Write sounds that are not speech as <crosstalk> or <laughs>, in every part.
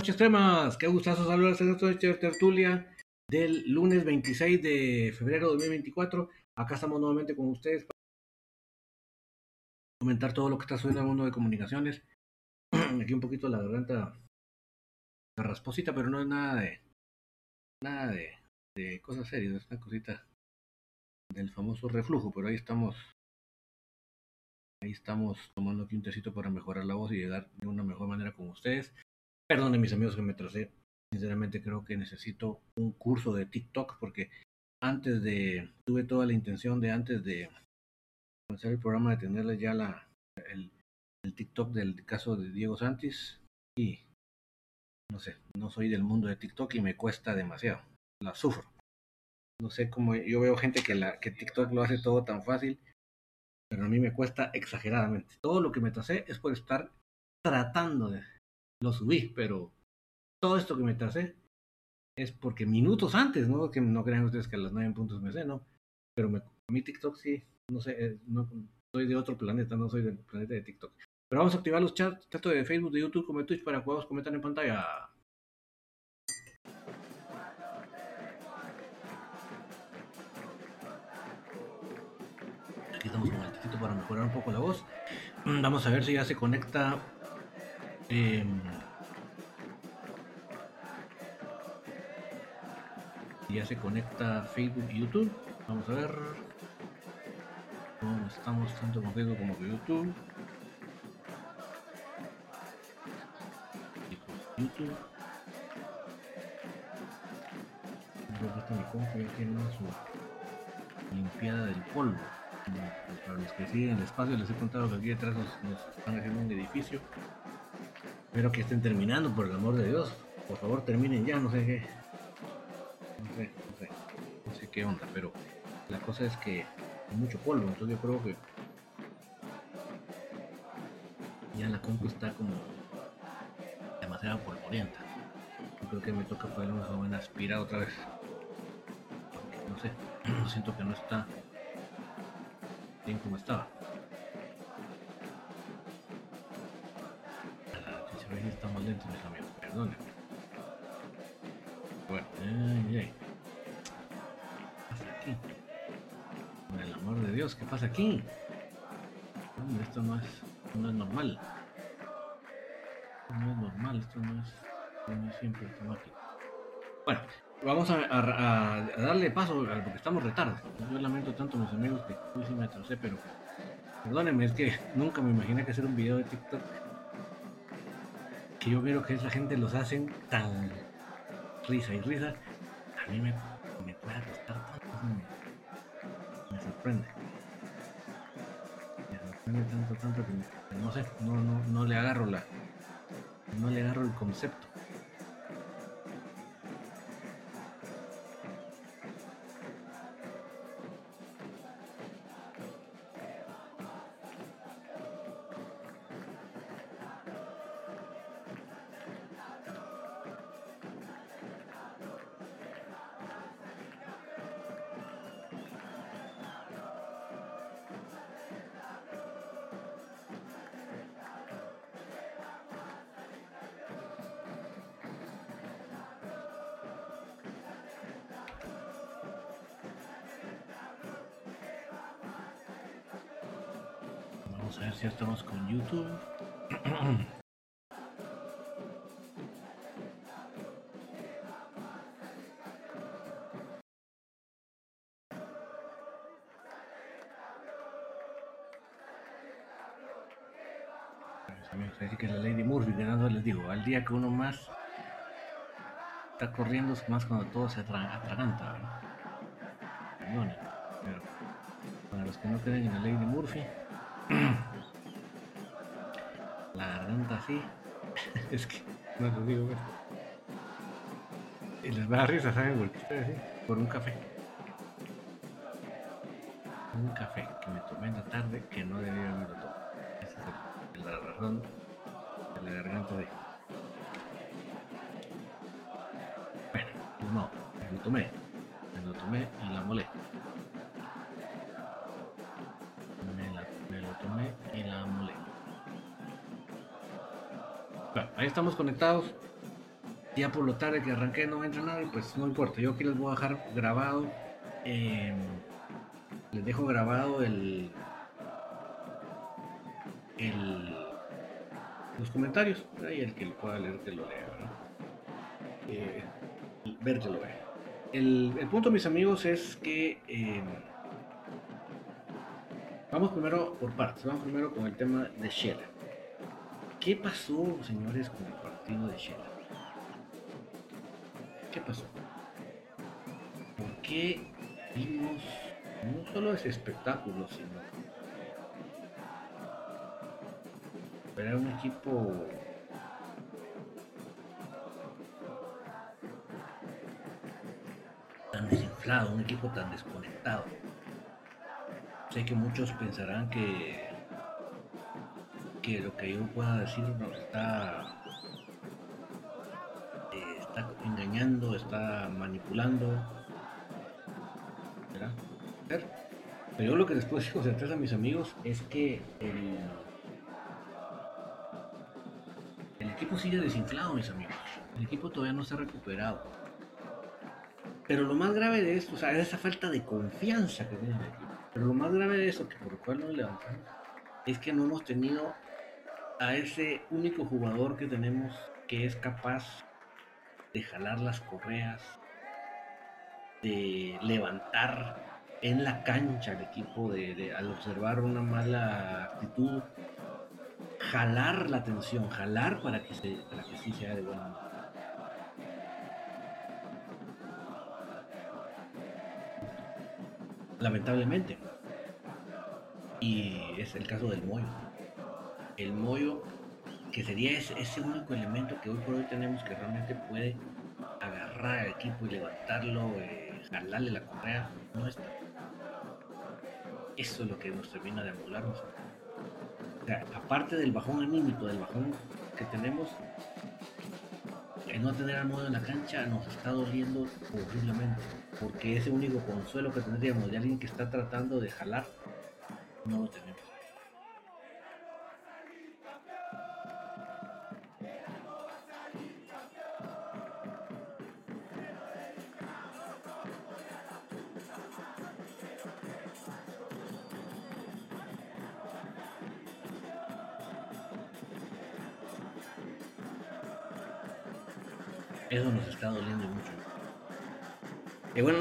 Noches, temas. Qué gustazo saludarse en esta tertulia del lunes 26 de febrero de 2024. Acá estamos nuevamente con ustedes para comentar todo lo que está sucediendo en el mundo de comunicaciones. <clears throat> Aquí un poquito la garganta rasposita, pero no es nada de nada de cosas serias, es una cosita del famoso reflujo, pero ahí estamos ahí estamos tomando aquí un tecito para mejorar la voz y llegar de una mejor manera con ustedes. Perdone mis amigos que me tracé. Sinceramente creo que necesito un curso de TikTok porque antes de, tuve toda la intención de antes de comenzar el programa de tenerles ya la, el, el TikTok del caso de Diego Santis y no sé, no soy del mundo de TikTok y me cuesta demasiado, la sufro. No sé cómo, yo veo gente que, la, que TikTok lo hace todo tan fácil, pero a mí me cuesta exageradamente. Todo lo que me tracé es por estar tratando de, lo subí, pero todo esto que me tracé es porque minutos antes, ¿no? Que no crean ustedes que a las 9 puntos me sé, ¿no? Pero me, mi TikTok sí, no sé, eh, no, soy de otro planeta, no soy del planeta de TikTok. Pero vamos a activar los chats, tanto de Facebook, de YouTube como de Twitch, para que podamos comentar en pantalla. Aquí estamos con el para mejorar un poco la voz. Vamos a ver si ya se conecta eh, ya se conecta Facebook y YouTube. Vamos a ver. estamos tanto con Facebook como con YouTube. YouTube. Creo que mi compu ya tiene su limpiada del polvo. Para los que siguen el espacio les he contado que aquí detrás nos están haciendo un edificio Espero que estén terminando, por el amor de Dios. Por favor, terminen ya, no sé qué. No sé, no sé. No sé qué onda, pero la cosa es que hay mucho polvo, entonces yo creo que ya la compu está como demasiado polvorienta. Yo creo que me toca poner una buena aspirada otra vez. no sé, <clears throat> siento que no está bien como estaba. Estamos lentos, mis amigos, perdón. Bueno, ay, ay. ¿Qué pasa aquí? Por el amor de Dios, ¿qué pasa aquí? Esto no es, no es normal. no es normal, esto no es, no es siempre automático. Bueno, vamos a, a, a, darle paso porque estamos retardo. Yo lamento tanto mis amigos que hoy sí me atrasé, pero perdónenme, es que nunca me imaginé que hacer un video de TikTok que yo veo que esa gente los hacen tan risa y risa, a mí me, me puede costar tanto, me, me, sorprende. Me sorprende tanto, tanto que no sé, no, no, no le agarro la, no le agarro el concepto. Vamos a ver si estamos con YouTube. Así que la Lady Murphy, que no les digo, al día que uno más está corriendo es más cuando todo se atraganta, pero para los que no creen en la Lady Murphy, <clears throat> La garganta así. <laughs> es que no lo digo, pues. Y les va a risa, ¿saben? Por un café. Un café que me tomé en la tarde que no debía haberlo tomado. Esa es la razón de la garganta de. Bueno, no, me lo tomé. Me lo tomé y la molé. Ahí estamos conectados. Ya por lo tarde que arranqué no entra nada y pues no importa. Yo aquí les voy a dejar grabado. Eh, les dejo grabado el, los comentarios y el que lo pueda leer que lo lea eh, ver que el, punto mis amigos es que eh, vamos primero por partes vamos primero con el tema de Shela ¿qué pasó señores con el partido de Shela? ¿qué pasó? ¿por qué vimos no solo ese espectáculo, sino era un equipo tan desinflado, un equipo tan desconectado. Sé que muchos pensarán que que lo que yo pueda decir nos está eh, está engañando, está manipulando, pero yo lo que les puedo decir con a mis amigos es que el, el equipo sigue desinflado, mis amigos. El equipo todavía no se ha recuperado. Pero lo más grave de esto, o sea, es esa falta de confianza que tiene el equipo. Pero lo más grave de eso, que por lo cual no levantamos, es que no hemos tenido a ese único jugador que tenemos que es capaz de jalar las correas, de levantar en la cancha el equipo de, al observar una mala actitud, jalar la atención, jalar para que, se, para que sí sea de buena manera. Lamentablemente. Y es el caso del Moyo. El Moyo, que sería ese, único elemento que hoy por hoy tenemos que realmente puede agarrar al equipo y levantarlo, eh, jalarle la correa, no está. Eso es lo que nos termina de anularnos. O sea, aparte del bajón anímico, del bajón que tenemos, el no tener al modo en la cancha nos está doliendo horriblemente. Porque ese único consuelo que tendríamos de alguien que está tratando de jalar, no lo tenemos.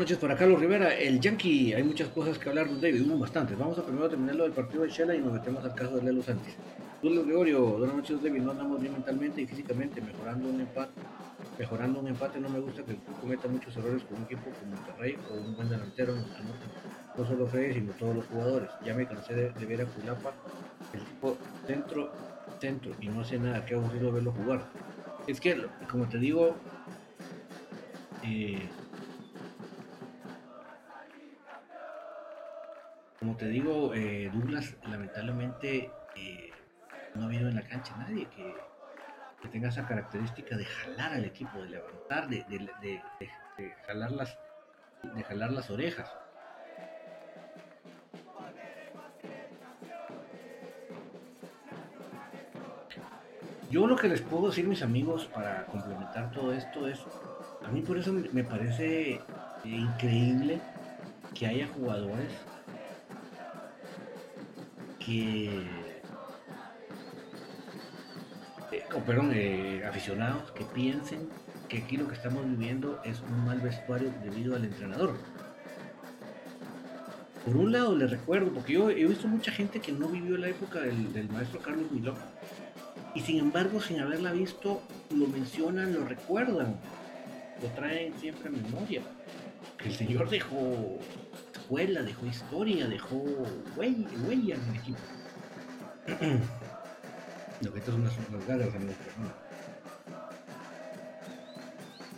Noches para Carlos Rivera. El Yankee, hay muchas cosas que hablar de David, hubo bastantes. Vamos a primero terminar lo del partido de Shela y nos metemos al caso de Lelo Santos. Julio Gregorio, buenas noches David, no andamos bien mentalmente y físicamente, mejorando un empate. Mejorando un empate, no me gusta que el club cometa muchos errores con un equipo como Monterrey o un buen delantero No solo Freddy, sino todos los jugadores. Ya me cansé de, ver a Culapa, el tipo centro, centro, y no hace nada, qué aburrido verlo jugar. Es que, como te digo, eh, te digo, eh, Douglas lamentablemente eh, no ha habido en la cancha nadie que, tenga esa característica de jalar al equipo, de levantar, de, jalar, las, de jalar las orejas. Yo lo que les puedo decir, mis amigos, para complementar todo esto es a mí por eso me parece increíble que haya jugadores que eh, o perdón, eh, aficionados que piensen que aquí lo que estamos viviendo es un mal vestuario debido al entrenador. Por un lado les recuerdo, porque yo he visto mucha gente que no vivió la época del, maestro Carlos Miló, y sin embargo sin haberla visto lo mencionan, lo recuerdan lo traen siempre en memoria. El señor dejó escuela, dejó historia, dejó huella, en el equipo. <clears throat> Lo que estas son unas, unas garras, amigos.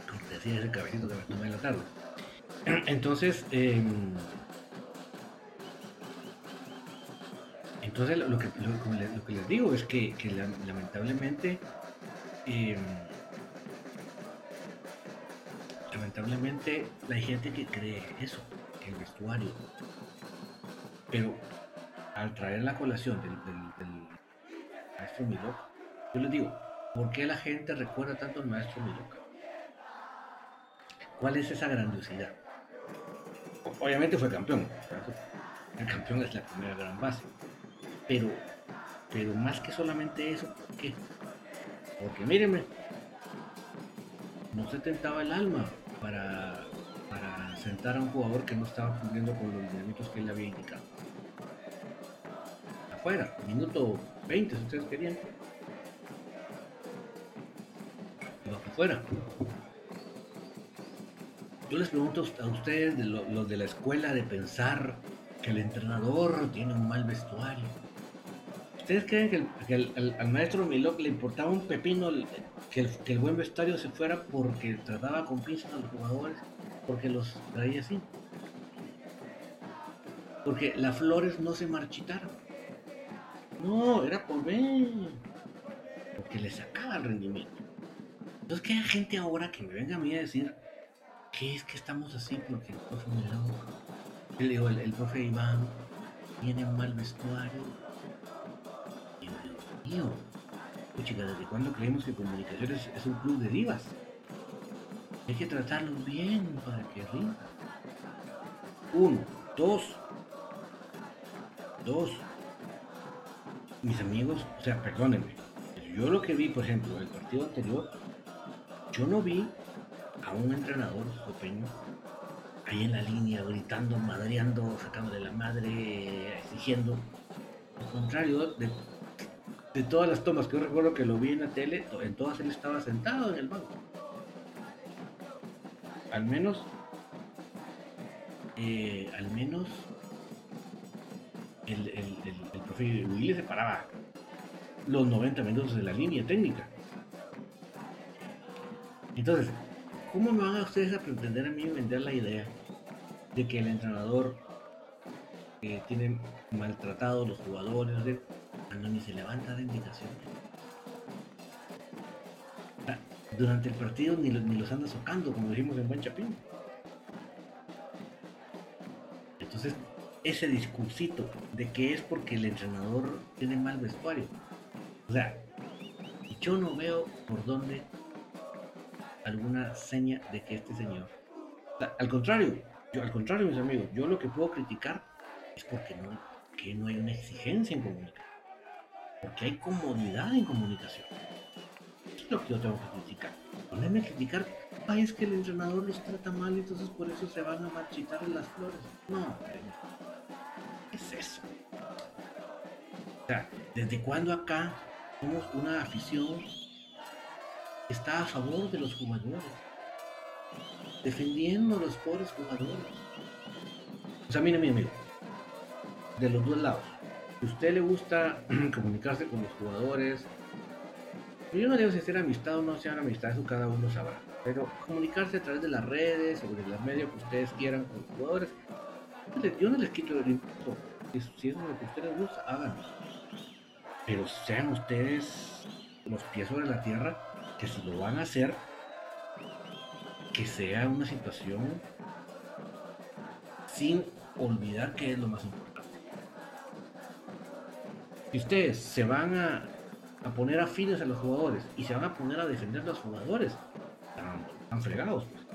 Como te decía, ese cabecito que me tomé en la tarde. <clears throat> Entonces, eh, entonces lo que, lo, lo que les digo es que, que la- lamentablemente, eh, lamentablemente hay gente que cree eso, el vestuario. Pero al traer la colación del, del- del maestro Milok, yo les digo, ¿por qué la gente recuerda tanto al maestro Milok? ¿Cuál es esa grandiosidad? Obviamente fue campeón. El campeón es la primera gran base. Pero, pero más que solamente eso, ¿por qué? Porque míreme, no se tentaba el alma para, para sentar a un jugador que no estaba cumpliendo con los minutos que él había indicado. Afuera, minuto 20 si ustedes querían. Lo que fuera. Yo les pregunto a ustedes, de lo- los de la escuela, de pensar que el entrenador tiene un mal vestuario. ¿Ustedes creen que, al, maestro Milok le importaba un pepino el- que, que el buen vestuario se fuera porque trataba con pinzas a los jugadores? Porque los traía así. Porque las flores no se marchitaron. No, era por ver. Porque le sacaba el rendimiento. Entonces, que hay gente ahora que me venga a mí a decir que es que estamos así porque el profe el, digo, el, profe Iván tiene un mal vestuario. Digo, mío, chica, ¿desde cuándo creemos que comunicaciones es un club de divas? Hay que tratarlos bien para que rindan. Uno, dos, dos. Mis amigos, o sea, perdónenme. Yo lo que vi, por ejemplo, en el partido anterior, yo no vi a un entrenador sopeño ahí en la línea, gritando, madreando, sacándole la madre, exigiendo. Al contrario, de, de todas las tomas que yo recuerdo que lo vi en la tele, en todas él estaba sentado en el banco. Al menos, eh, al menos, el, el, el, el Willy se paraba los 90 minutos de la línea técnica. Entonces, ¿cómo me van a ustedes a pretender a mí vender la idea de que el entrenador eh, tiene maltratado a los jugadores de, cuando ni se levanta de indicaciones? Durante el partido ni, los- ni los anda socando, como dijimos en Buen Chapín. Entonces, ese discursito de que es porque el entrenador tiene mal vestuario. O sea, yo no veo por dónde alguna seña de que este señor. al contrario, yo al contrario, mis amigos, yo lo que puedo criticar es porque no, que no hay una exigencia en comunicación. Porque hay comodidad en comunicación. Lo que yo tengo que criticar. Ponerme a criticar, ay, es que el entrenador los trata mal, entonces por eso se van a marchitar las flores. No, ¿qué es eso? O sea, ¿desde cuándo acá somos una afición que está a favor de los jugadores? Defendiendo a los pobres jugadores. O sea, mire, mi amigo, de los dos lados. Si usted le gusta <clears throat> comunicarse con los jugadores, yo no digo si hacer amistad o no sea amistad, eso cada uno sabrá. Pero comunicarse a través de las redes de los medios que ustedes quieran con los jugadores, yo no les quito el impulso. Si es lo que ustedes les gusta, háganlo. Pero sean ustedes los pies sobre la tierra, que si lo van a hacer, que sea una situación sin olvidar que es lo más importante. Si ustedes se van a, a poner afines a los jugadores y se van a poner a defender los jugadores, están, fregados. pues.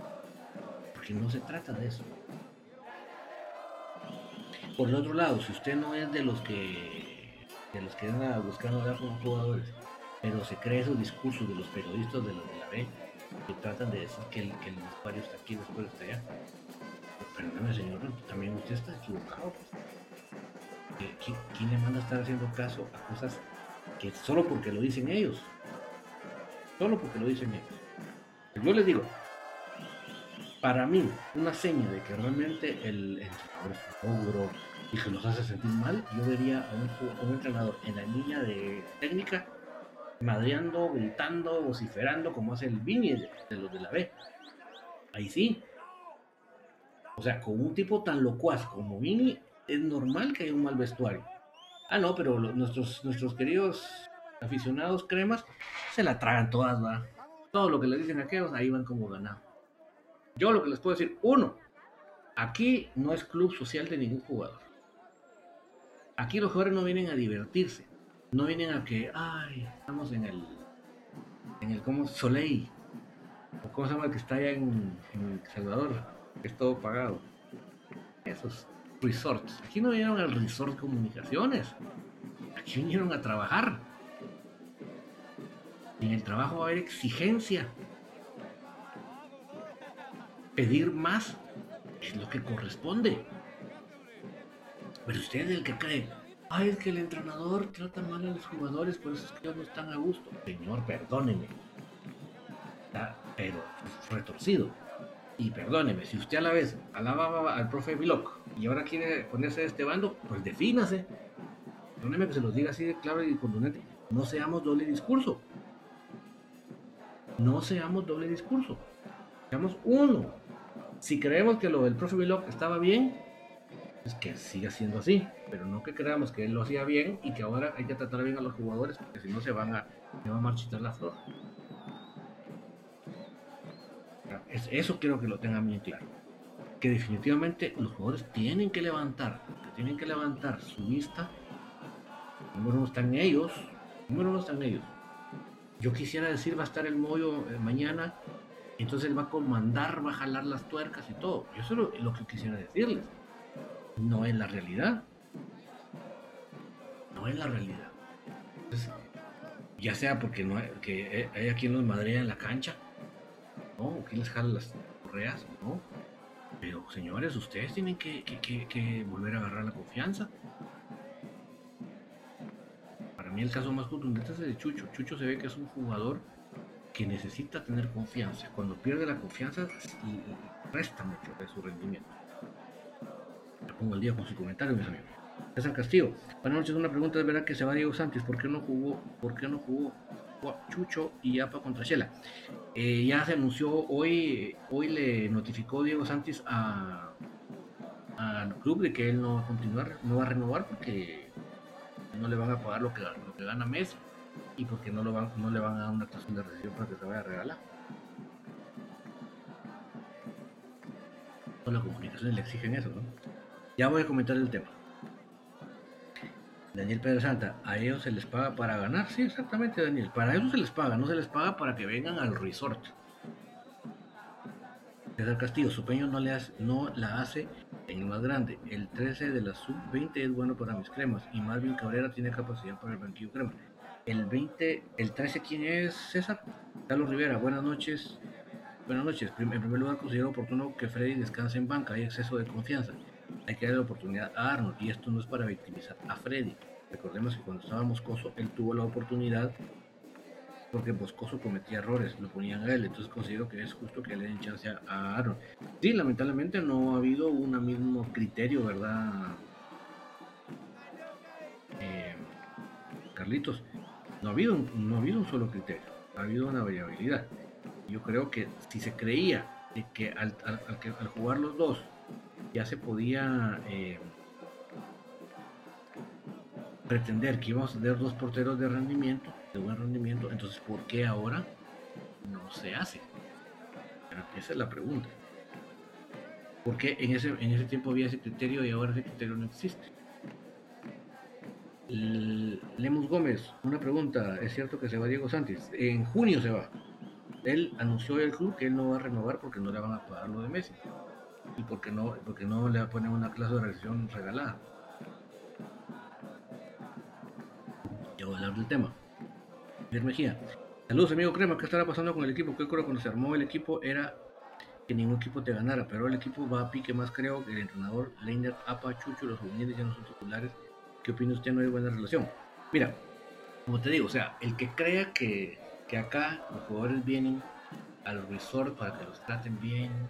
Porque no se trata de eso. Por el otro lado, si usted no es de los que de los que andan buscando hablar con los jugadores, pero se cree esos discursos de los periodistas de los de la B, que tratan de decir que el, que el vestuario está aquí, el vestuario está allá. Pues, Perdóneme, señor, también usted está equivocado. pues. ¿qui- ¿Quién le manda a estar haciendo caso a cosas que solo porque lo dicen ellos? Solo porque lo dicen ellos. Yo les digo, para mí, una seña de que realmente el entrenador es un ogro y que los hace sentir mal, yo vería a un, entrenador en la línea de técnica madreando, gritando, vociferando, como hace el Vini de, los de la B. Ahí sí. O sea, con un tipo tan locuaz como Vini, es normal que haya un mal vestuario. Ah, no, pero nuestros, nuestros queridos aficionados cremas se la tragan todas, va. Todo lo que les dicen aquellos, ahí van como ganado. Yo lo que les puedo decir, uno, aquí no es club social de ningún jugador. Aquí los jugadores no vienen a divertirse. No vienen a que, ay, estamos en el, en el, ¿cómo? Soleil. O cómo se llama el que está allá en, en Salvador, que es todo pagado. Esos resorts. Aquí no vinieron al resort comunicaciones. Aquí vinieron a trabajar. en el trabajo va a haber exigencia. Pedir más es lo que corresponde. Pero usted es el que cree, ay, es que el entrenador trata mal a los jugadores, por eso es que ellos no están a gusto. Señor, perdóneme. Está, pero retorcido. Y perdóneme, si usted a la vez alababa al profe Biloc y ahora quiere ponerse de este bando, pues defínase. Perdóneme que se los diga así de claro y contundente. No seamos doble discurso. No seamos doble discurso. Seamos uno. Si creemos que lo del profe Biloc estaba bien, es que siga siendo así. Pero no que creamos que él lo hacía bien y que ahora hay que tratar bien a los jugadores porque si no se van a, marchitar la flor. Eso quiero que lo tengan bien claro. Que definitivamente los jugadores tienen que levantar, tienen que levantar su vista. Número uno están ellos, número uno están ellos. Yo quisiera decir va a estar el mollo eh, mañana, entonces él va a comandar, va a jalar las tuercas y todo. Yo eso es lo, que quisiera decirles. No es la realidad. No es la realidad. ya sea porque no hay, que hay aquí en los Madrid en la cancha, ¿no? ¿Quién les jala las correas? ¿No? Pero señores, ustedes tienen que, volver a agarrar la confianza. Para mí el caso más contundente es el de Chucho. Chucho se ve que es un jugador que necesita tener confianza. Cuando pierde la confianza, resta mucho de su rendimiento. Le pongo el día con su comentario, mis amigos. César Castillo. Buenas noches, una pregunta de verdad que se va Diego Santos. ¿Por qué no jugó? ¿Por qué no jugó Chucho y APA contra Shela. Eh, ya se anunció hoy, hoy le notificó Diego Santis a al club de que él no va a continuar, no va a renovar porque no le van a pagar lo que, lo que gana mes y porque no, lo van, no le van a dar una actuación de recibo para que se vaya a regalar. Todas las comunicaciones le exigen eso, ¿no? Ya voy a comentar el tema. Daniel Pedro Santa, a ellos se les paga para ganar, sí, exactamente, Daniel. Para eso se les paga, no se les paga para que vengan al resort. César Castillo, su peño no, le hace, no la hace en el más grande. El 13 de la sub-20 es bueno para mis cremas y Marvin Cabrera tiene capacidad para el banquillo crema. El 20, el 13, ¿quién es César? Carlos Rivera, buenas noches. Buenas noches. En primer lugar, considero oportuno que Freddy descanse en banca, hay exceso de confianza hay que darle la oportunidad a Arnold y esto no es para victimizar a Freddy. Recordemos que cuando estaba Moscoso, él tuvo la oportunidad porque Moscoso cometía errores, lo ponían a él, entonces considero que es justo que le den chance a Arnold. Sí, lamentablemente no ha habido un mismo criterio, ¿verdad? Eh, Carlitos, no ha, habido, no ha habido un solo criterio, ha habido una variabilidad. Yo creo que si se creía que al jugar los dos ya se podía eh, pretender que íbamos a tener dos porteros de rendimiento, de buen rendimiento, entonces ¿por qué ahora no se hace? esa es la pregunta. ¿Por qué en ese, en ese tiempo había ese criterio y ahora ese criterio no existe? Lemus Gómez, una pregunta, ¿es cierto que se va Diego Santos? En junio se va. Él anunció el club que él no va a renovar porque no le van a pagar lo de Messi y porque no, porque no le poner una clase de reacción regalada. Ya voy a hablar del tema. Pierre Mejía. Saludos amigo Crema, ¿qué estará pasando con el equipo? Que creo cuando se armó el equipo era que ningún equipo te ganara, pero el equipo va a pique más creo que el entrenador Leiner, Apa, Chucho, los juveniles ya no son titulares. ¿Qué opina usted? No hay buena relación. Mira, como te digo, o sea, el que crea que, que acá los jugadores vienen al resort para que los traten bien,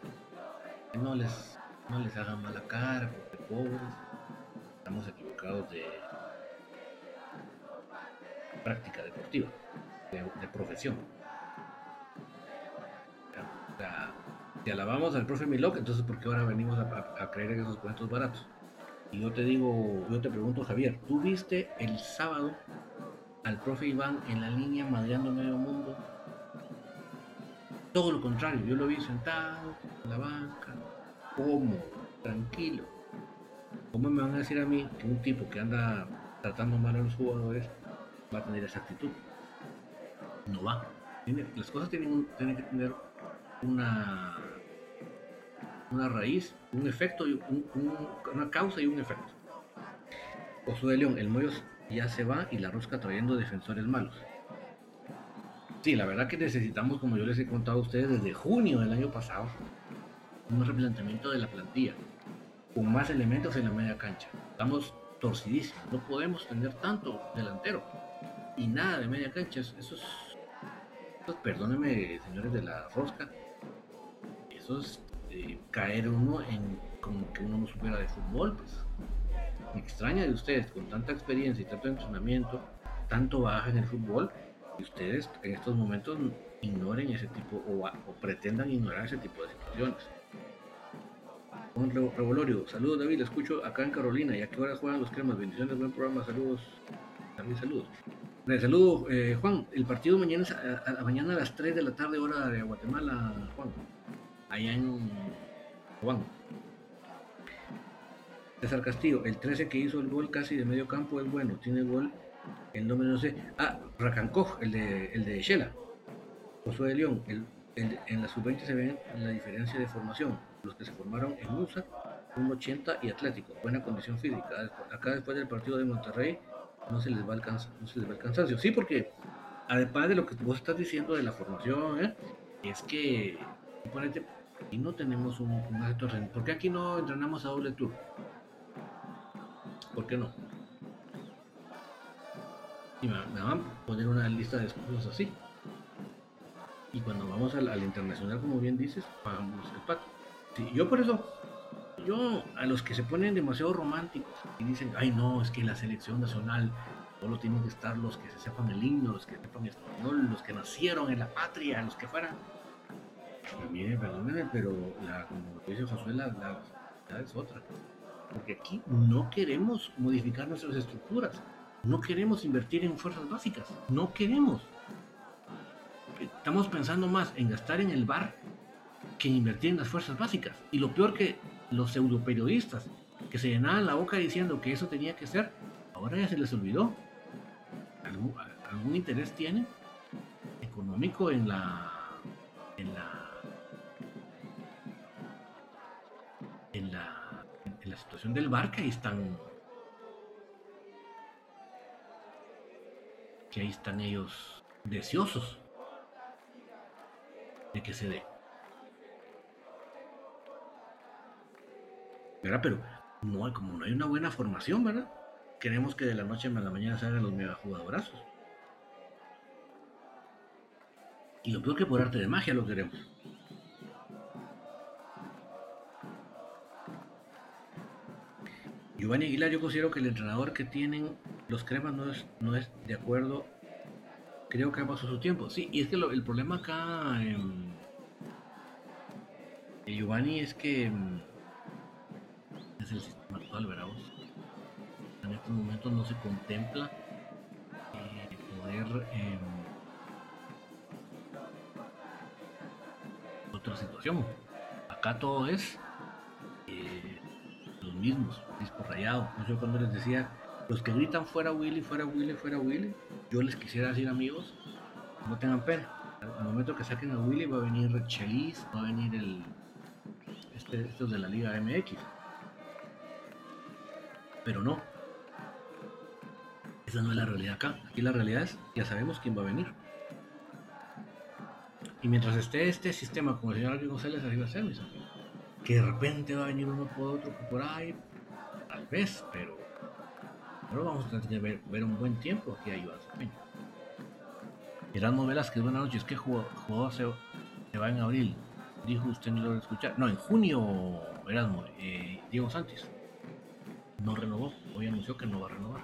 no les, no les hagan mala cara, porque pobres, estamos equivocados de práctica deportiva. de, profesión. O sea, si alabamos al profe Milok, entonces ¿por qué ahora venimos a, creer en esos cuentos baratos? Y yo te digo, yo te pregunto, Javier, ¿tú viste el sábado al profe Iván en la línea madreando medio mundo? Todo lo contrario, yo lo vi sentado en la banca, cómodo, tranquilo. ¿Cómo me van a decir a mí que un tipo que anda tratando mal a los jugadores va a tener esa actitud? No va. las cosas tienen, que tener una, una raíz, un efecto, una causa y un efecto. Oso de León, el Moyos ya se va y la rosca trayendo defensores malos. Sí, la verdad que necesitamos, como yo les he contado a ustedes desde junio del año pasado, un replanteamiento de la plantilla con más elementos en la media cancha. Estamos torcidísimos, no podemos tener tanto delantero y nada de media cancha. Eso es, perdónenme, señores de la rosca, eso es eh, caer uno en como que uno no supiera de fútbol. Pues. Me extraña de ustedes con tanta experiencia y tanto entrenamiento, tanto baja en el fútbol y ustedes en estos momentos ignoren ese tipo o, pretendan ignorar ese tipo de situaciones. Un revolorio, saludos David, escucho acá en Carolina y a qué hora juegan los cremas, bendiciones, buen programa, saludos, también saludos. Saludos, eh, Juan, el partido mañana es a, mañana a las 3 de la tarde hora de Guatemala, Juan, allá en Juan. César Castillo, el 13 que hizo el gol casi de medio campo es bueno, tiene gol el nombre no sé. Ah, Racancoj, el de, el de Shela. Josué de León. en la sub-20 se ve la diferencia de formación. Los que se formaron en USA, 1.80 y Atlético. Buena condición física. Acá después del partido de Monterrey no se les va a alcanzar, no se les va el cansancio. Sí, porque además de lo que vos estás diciendo de la formación, ¿eh? es que y no tenemos un, un ¿Por qué aquí no entrenamos a doble tour? ¿Por qué no? Y me, van a poner una lista de cosas así. Y cuando vamos al, internacional, como bien dices, pagamos el pato. yo por eso, yo a los que se ponen demasiado románticos y dicen, ay no, es que la selección nacional solo tienen que estar los que se sepan el himno, los que sepan español, los que nacieron en la patria, los que fueran. Pues mire, perdónenme, pero la, como dice Josué, la, la es otra. Porque aquí no queremos modificar nuestras estructuras no queremos invertir en fuerzas básicas, no queremos. Estamos pensando más en gastar en el bar que en invertir en las fuerzas básicas. Y lo peor que los pseudo periodistas que se llenaban la boca diciendo que eso tenía que ser, ahora ya se les olvidó. ¿Algún, algún interés tiene económico en la en la en la, en la situación del bar que ahí están ahí están ellos deseosos de que se dé. ¿Verdad? Pero no, como no hay una buena formación, ¿verdad? Queremos que de la noche a la mañana salgan los mega jugadorazos. Y lo peor que por arte de magia lo queremos. Giovanni Aguilar, yo considero que el entrenador que tienen los cremas no es, no es de acuerdo. Creo que ha pasado su tiempo. Sí, y es que el problema acá, em, Giovanni, es que em, es el sistema actual, ¿verdad? En estos momentos no se contempla eh, poder em, otra situación. Acá todo es eh, los mismos, disco rayado. Yo cuando les decía los que gritan fuera Willy, fuera Willy, fuera Willy, yo les quisiera decir amigos, no tengan pena. Al momento que saquen a Willy va a venir Chelis, va a venir el este, estos de la Liga MX. Pero no. Esa no es la realidad acá. Aquí la realidad es, ya sabemos quién va a venir. Y mientras esté este sistema como el señor Ángel González, así va a mis amigos. Que de repente va a venir uno por otro, por ahí, tal vez, pero pero vamos a tener que ver, un buen tiempo aquí a Iván Erasmo Velázquez, buenas noches. ¿Qué jugador se, se, va en abril? Dijo usted no lo va a escuchar. No, en junio, Erasmo, eh, Diego Sánchez. No renovó. Hoy anunció que no va a renovar.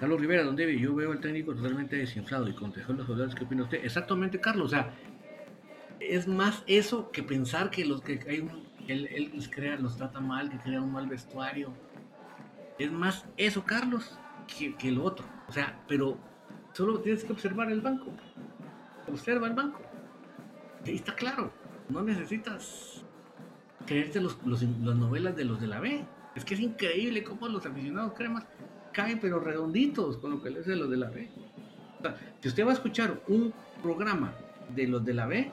Carlos Rivera, donde yo veo al técnico totalmente desinflado y contestó los jugadores, ¿qué opina usted? Exactamente, Carlos, o sea, es más eso que pensar que los que hay un, él, los crea, los trata mal, que crea un mal vestuario. Es más eso, Carlos, que, que lo otro. O sea, pero solo tienes que observar el banco. Observa el banco. Ahí está claro. No necesitas creerte los, los- las novelas de los de la B. Es que es increíble cómo los aficionados cremas caen pero redonditos con lo que les de los de la B. O sea, si usted va a escuchar un programa de los de la B,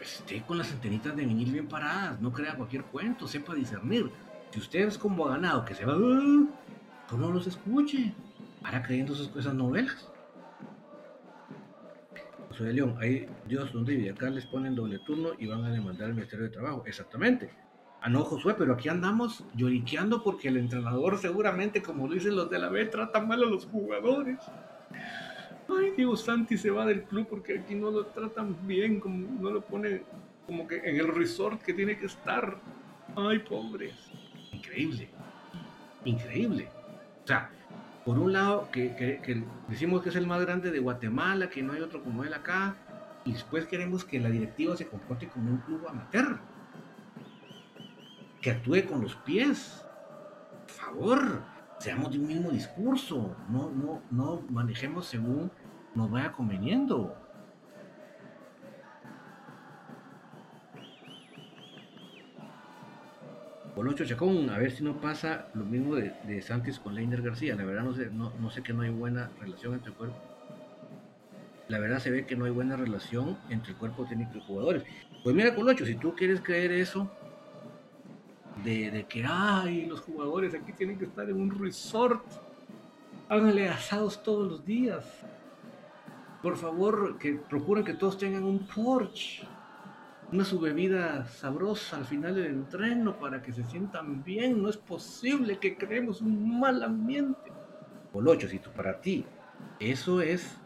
pues esté con las antenitas de vinil bien paradas, no crea cualquier cuento, sepa discernir. Si usted es como ganado que se va, "Ah", pues no los escuche, para creyendo esas, esas novelas. José León, ahí Dios donde acá les ponen doble turno y van a demandar al Ministerio de Trabajo. Exactamente. Ah, no, Josué, pero aquí andamos lloriqueando porque el entrenador seguramente, como lo dicen los de la B, trata mal a los jugadores. Ay, Diego Santi se va del club porque aquí no lo tratan bien, como no lo pone como que en el resort que tiene que estar. Ay, pobres. Increíble. Increíble. O sea, por un lado, que decimos que es el más grande de Guatemala, que no hay otro como él acá, y después queremos que la directiva se comporte como un club amateur. Que actúe con los pies. Por favor, seamos de un mismo discurso. No, no, no manejemos según nos vaya conveniendo. Colocho Chacón, a ver si no pasa lo mismo de, de con Leiner García. La verdad no sé, no, sé que no hay buena relación entre cuerpo. La verdad se ve que no hay buena relación entre el cuerpo técnico y jugadores. Pues mira, Colocho, si tú quieres creer eso, de, de que ay, los jugadores aquí tienen que estar en un resort, háganle asados todos los días. Por favor, que procuren que todos tengan un Porsche una su bebida sabrosa al final del entreno para que se sientan bien. No es posible que creemos un mal ambiente. Colocho, si tú para ti eso es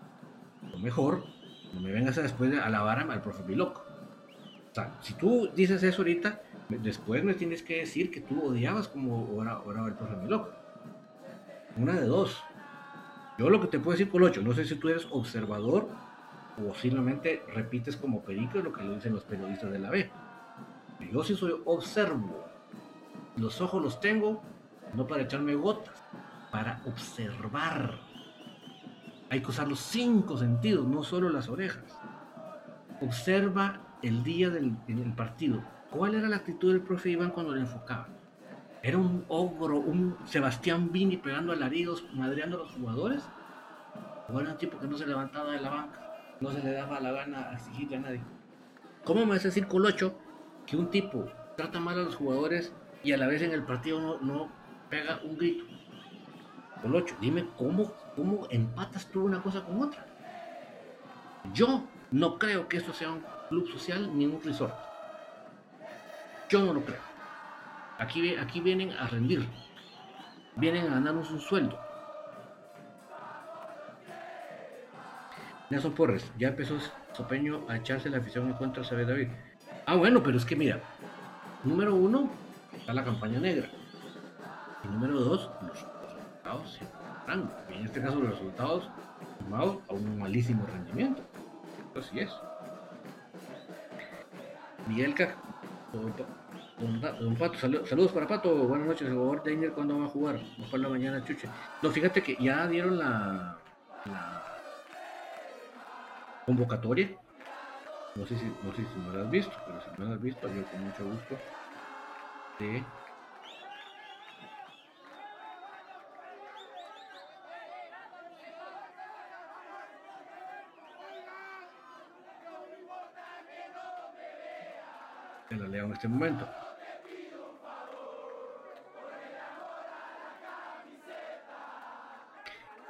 lo mejor, no me vengas a después de alabar al profe Biloco. O sea, si tú dices eso ahorita, después me tienes que decir que tú odiabas como ora- oraba el profe Biloco. Una de dos. Yo lo que te puedo decir, Colocho, no sé si tú eres observador o simplemente repites como perico lo que lo dicen los periodistas de la B. Yo sí soy observo. Los ojos los tengo no para echarme gotas, para observar. Hay que usar los cinco sentidos, no solo las orejas. Observa el día del partido. ¿Cuál era la actitud del profe Iván cuando le enfocaba? ¿Era un ogro, un Sebastián Vini pegando alaridos, madreando a los jugadores? ¿O era un tipo que no se levantaba de la banca? no se le daba la gana a exigirle a nadie. ¿Cómo me a decir, Colocho, que un tipo trata mal a los jugadores y a la vez en el partido no, no pega un grito? Colocho, dime cómo, cómo empatas tú una cosa con otra. Yo no creo que esto sea un club social ni un resort. Yo no lo creo. Aquí, aquí vienen a rendir. Vienen a ganarnos un sueldo. Nelson Porres, ya empezó Sopeño a echarse la afición en contra de David. Ah, bueno, pero es que mira, número uno, está la campaña negra. Y número dos, los resultados. Y en este caso, los resultados sumados a un malísimo rendimiento. Así es. Miguel Cac, don, Pato, salu- saludos para Pato, buenas noches, el jugador ¿cuándo va a jugar? Ojalá la mañana, Chuche. No, fíjate que ya dieron la, la convocatoria. No sé si, no sé no la has visto, pero si no la has visto, yo con mucho gusto te la leo en este momento.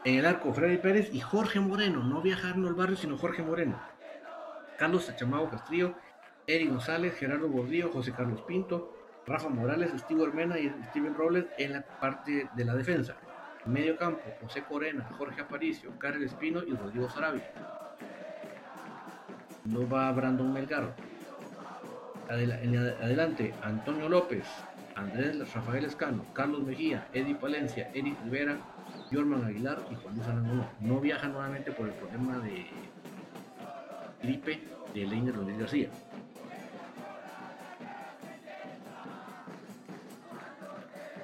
En el arco, Freddy Pérez y Jorge Moreno. No viaja Arnold Barrio, sino Jorge Moreno. Carlos Achamao Castrillo, Eric González, Gerardo Gordillo, José Carlos Pinto, Rafa Morales, Steve Hermena y Steven Robles en la parte de la defensa. Medio campo, José Corena, Jorge Aparicio, Karel Espino y Rodrigo Sarabia. No va Brandon Melgar. Adelante, Antonio López, Andrés Rafael Escano, Carlos Mejía, Eddie Palencia, Eric Rivera, Jorman Aguilar y Juan Luis Arango no viajan nuevamente por el problema de gripe de Leiner Rodríguez García.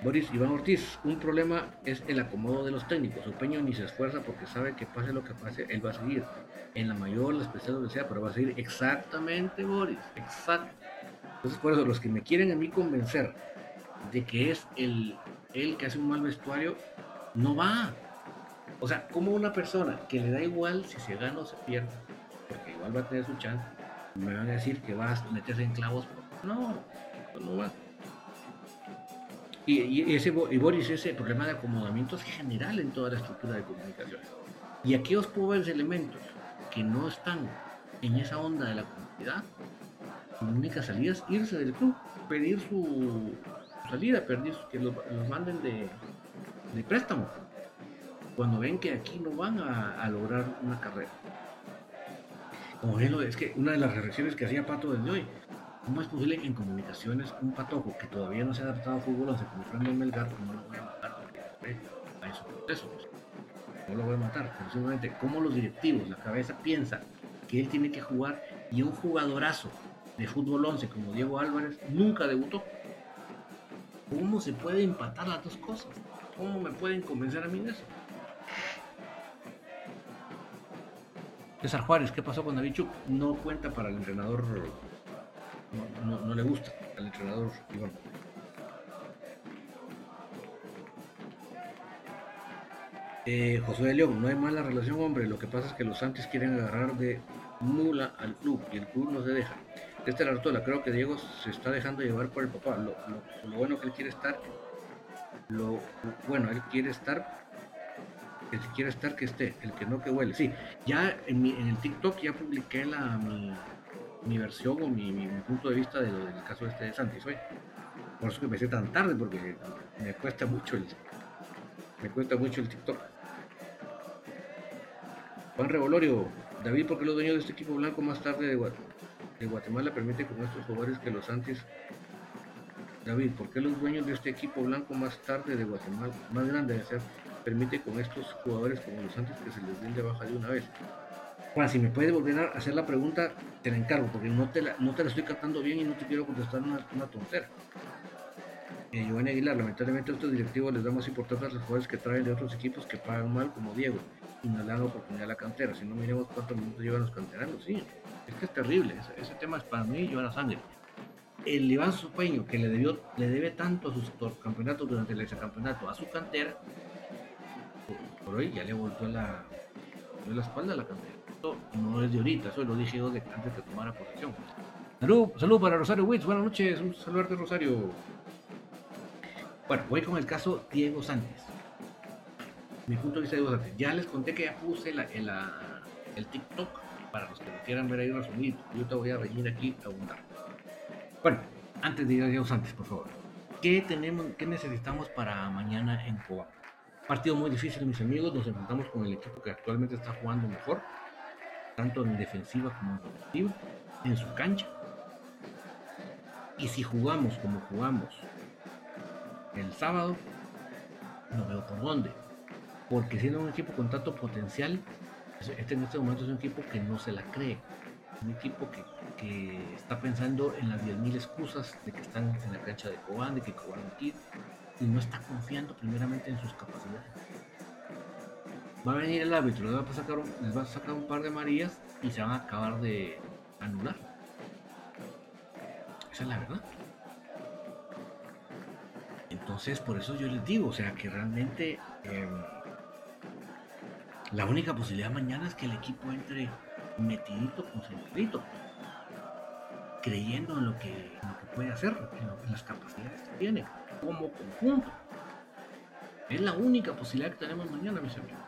Boris Iván Ortiz, un problema es el acomodo de los técnicos. Opeño ni se esfuerza porque sabe que pase lo que pase, él va a seguir. En la mayor, la especial, donde sea, pero va a seguir exactamente, Boris. Exacto. Entonces, por eso, los que me quieren a mí convencer de que es el, el que hace un mal vestuario, no va. O sea, como una persona que le da igual si se gana o se pierde, porque igual va a tener su chance, me van a decir que va a meterse en clavos. No, no va. Y, ese, y Boris, ese problema de acomodamiento es general en toda la estructura de comunicación. Y aquí os puedo ver elementos que no están en esa onda de la comunidad. La única salida es irse del club, pedir su salida, pedir que los, manden de, préstamo. Cuando ven que aquí no van a, lograr una carrera. Como ejemplo, es que una de las reflexiones que hacía Pato desde hoy, ¿Cómo es posible en comunicaciones un patojo que todavía no se ha adaptado a fútbol, se como Melgar, no lo voy a matar a esos procesos? No lo voy a matar, pero simplemente cómo los directivos, la cabeza piensa que él tiene que jugar y un jugadorazo de fútbol 11 como Diego Álvarez nunca debutó. ¿Cómo se puede empatar las dos cosas? ¿Cómo me pueden convencer a mí de eso? César Juárez, ¿qué pasó con David Chuk? No cuenta para el entrenador no, le gusta al entrenador Iván. Eh, José de León, no hay mala relación, hombre. Lo que pasa es que los Santos quieren agarrar de mula al club y el club no se deja. Este Artola, creo que Diego se está dejando llevar por el papá. Lo, bueno que él quiere estar, lo bueno, él quiere estar, que si quiere estar que esté, el que no que huele. Sí, ya en, en el TikTok ya publiqué la mi, mi versión o mi, punto de vista de del caso este de Santis hoy. Por eso que empecé tan tarde, porque me cuesta mucho el, me cuesta mucho el TikTok. Juan Revolorio, David, ¿por qué los dueños de este equipo blanco más tarde de, Guatemala permiten con estos jugadores que los Santis David, ¿por qué los dueños de este equipo blanco más tarde de Guatemala, más grande de ser, permite con estos jugadores como los Santis que se les den de baja de una vez? Bueno, si me puedes volver a hacer la pregunta, te la encargo, porque no te la, no te la estoy captando bien y no te quiero contestar una, una tontera. Eh, Giovanni Aguilar, lamentablemente a estos directivos les da más importancia a los jugadores que traen de otros equipos que pagan mal, como Diego, y no le dan oportunidad a la cantera. Si no miremos cuántos minutos llevan los canteranos, sí, es que es terrible, ese, tema es para mí la sangre. El Iván Supeño, que le, debió, le debe tanto a sus campeonatos durante el campeonato a su cantera, por, hoy ya le volvió la, la espalda a la cantera no es de ahorita, eso lo dije yo antes de tomara posesión. Salud, salud para Rosario Witz, buenas noches, un saludo de Rosario. Bueno, voy con el caso Diego Sánchez. Mi punto de vista de Diego Sánchez. Ya les conté que ya puse la, el, TikTok para los que lo quieran ver ahí resumido. Yo te voy a venir aquí a abundar. Bueno, antes de ir a Sánchez, por favor. ¿Qué, tenemos, ¿Qué necesitamos para mañana en Coba? Partido muy difícil, mis amigos. Nos enfrentamos con el equipo que actualmente está jugando mejor tanto en defensiva como en ofensiva, en su cancha. Y si jugamos como jugamos el sábado, no veo por dónde. Porque siendo un equipo con tanto potencial, este en este momento es un equipo que no se la cree. Un equipo que, está pensando en las 10.000 excusas de que están en la cancha de Cobán, de que Cobán aquí, y no está confiando primeramente en sus capacidades va a venir el árbitro, les va a sacar un, les va a sacar un par de amarillas y se van a acabar de anular. Esa es la verdad. Entonces, por eso yo les digo, o sea, que realmente em, la única posibilidad mañana es que el equipo entre metidito, concentradito, creyendo en lo que, puede hacer, en, las capacidades que tiene, como conjunto. Es la única posibilidad que tenemos mañana, mis amigos.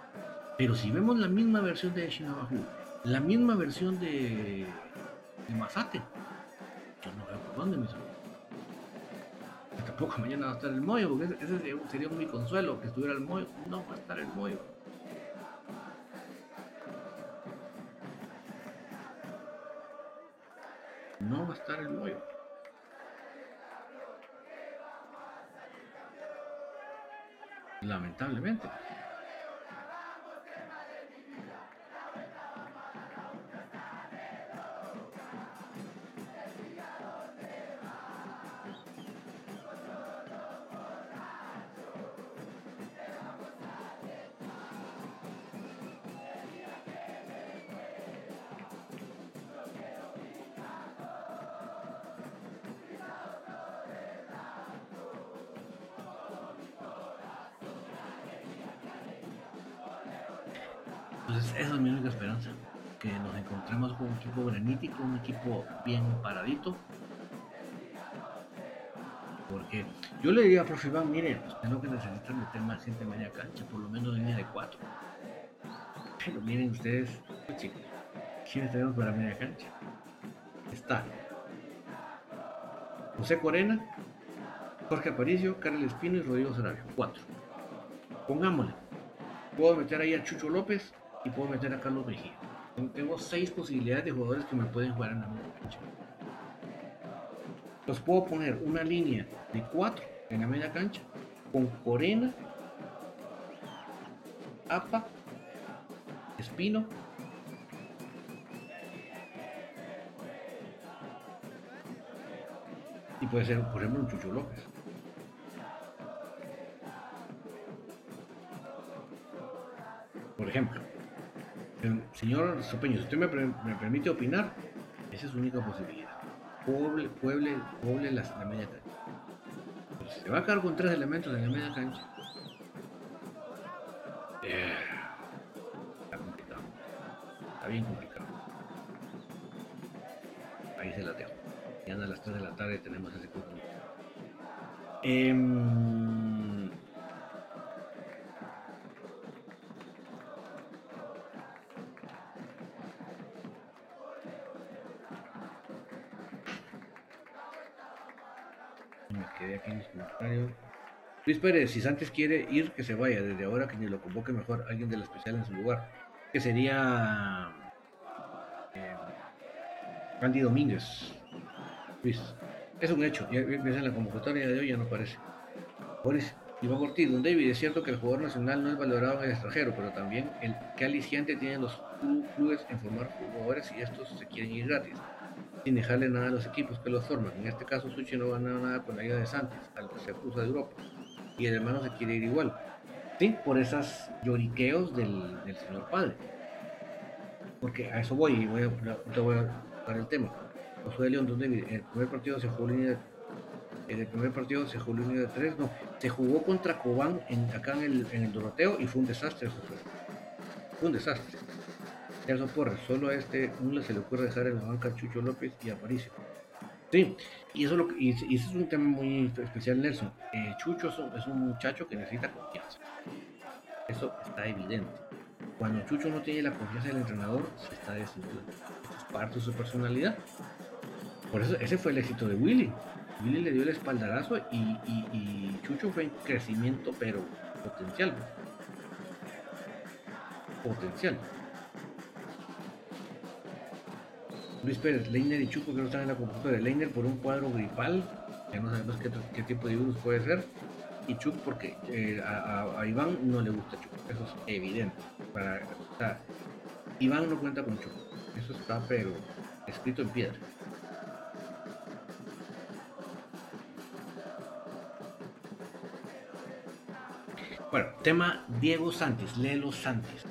Pero si vemos la misma versión de Shinabahu, la misma versión de, Masate, yo no veo por dónde me sale. Tampoco mañana va a estar el Moyo, porque ese sería un mi consuelo, que estuviera el Moyo. No va a estar el Moyo. No va a estar el Moyo. Lamentablemente. Bien paradito. Porque yo le diría a profe Iván, mire, tengo que necesitar meter más gente en media cancha, por lo menos en línea de cuatro. Pero miren ustedes, pues, chicos, ¿quiénes tenemos para media cancha? Está José Corena, Jorge Aparicio, Carlos Espino y Rodrigo Sarabia. Cuatro. Pongámosle. Puedo meter ahí a Chucho López y puedo meter a Carlos Mejía. Tengo seis posibilidades de jugadores que me pueden jugar en la media cancha. Los puedo poner una línea de cuatro en la media cancha con Corena, Apa, Espino y puede ser, por ejemplo, un Chucho López. Señor Sopeño, si usted me, permite opinar, esa es su única posibilidad. Pueble, pueble, pueble la, media cancha. se va a quedar con tres elementos en la media cancha. Eh, está complicado. Está bien complicado. Ahí se la dejo. Ya a las 3 de la tarde tenemos ese curso. Eh, Luis Pérez, si Santos quiere ir, que se vaya. Desde ahora que ni lo convoque mejor alguien de la especial en su lugar. Que sería eh, Andy Domínguez. Luis. Es un hecho. Ya ves en la convocatoria de hoy ya no parece. Boris Iván Ortiz, don David, es cierto que el jugador nacional no es valorado en el extranjero, pero también el que aliciente tienen los clubes en formar jugadores y estos se quieren ir gratis sin dejarle nada a los equipos que los forman. En este caso, Suchi no ganado nada con la ayuda de Santos, al que se cruza de Europa. Y el hermano se quiere ir igual. Sí, por esas lloriqueos del, señor padre. Porque a eso voy y voy a, te voy dar el tema. Josué León, donde el primer partido se jugó línea en el primer partido se jugó línea de tres, no, se jugó contra Cobán en, acá en el, en el Doroteo y fue un desastre, Fue un desastre. Eso Porras, solo a este uno se le ocurre dejar en la banca Chucho López y Aparicio. Sí, y eso, lo, y, es un tema muy especial, Nelson. Eh, Chucho es un, muchacho que necesita confianza. Eso está evidente. Cuando Chucho no tiene la confianza del entrenador, se está desinflando. Es parte de su personalidad. Por eso, ese fue el éxito de Willy. Willy le dio el espaldarazo y, y Chucho fue en crecimiento, pero potencial. Potencial. Luis Pérez, Leiner y Chuco que no están en la computadora. Leiner por un cuadro gripal, ya no sabemos qué, tipo de virus puede ser. Y Chuck porque eh, a, Iván no le gusta Chuck, eso es evidente. Para, Iván no cuenta con Chuck, eso está pero escrito en piedra. Bueno, tema Diego Santis, Lelo Santis.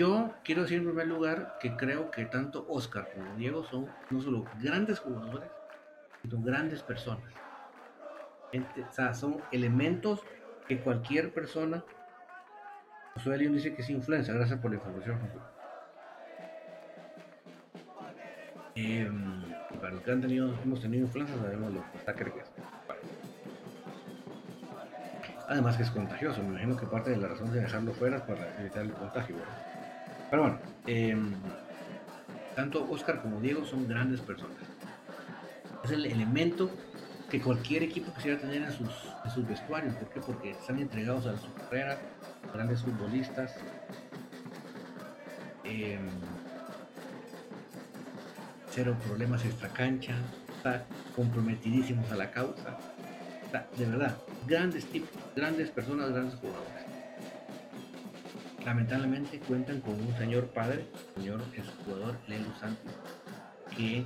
Yo quiero decir en primer lugar que creo que tanto Oscar como Diego son no solo grandes jugadores, sino grandes personas. o sea, son elementos que cualquier persona. José León dice que es influencia. Gracias por la información, em, para los que han tenido, hemos tenido influencia, sabemos lo que está creciendo. Además que es contagioso, me imagino que parte de la razón de dejarlo fuera es para evitar el contagio. Pero bueno, em, tanto Oscar como Diego son grandes personas. Es el elemento que cualquier equipo quisiera tener en sus, sus vestuarios. ¿Por qué? Porque están entregados a su carrera, grandes futbolistas. Em, cero problemas extra cancha, está comprometidísimos a la causa. de verdad, grandes tipos, grandes personas, grandes jugadores lamentablemente cuentan con un señor padre, señor jugador Lelo Santos, que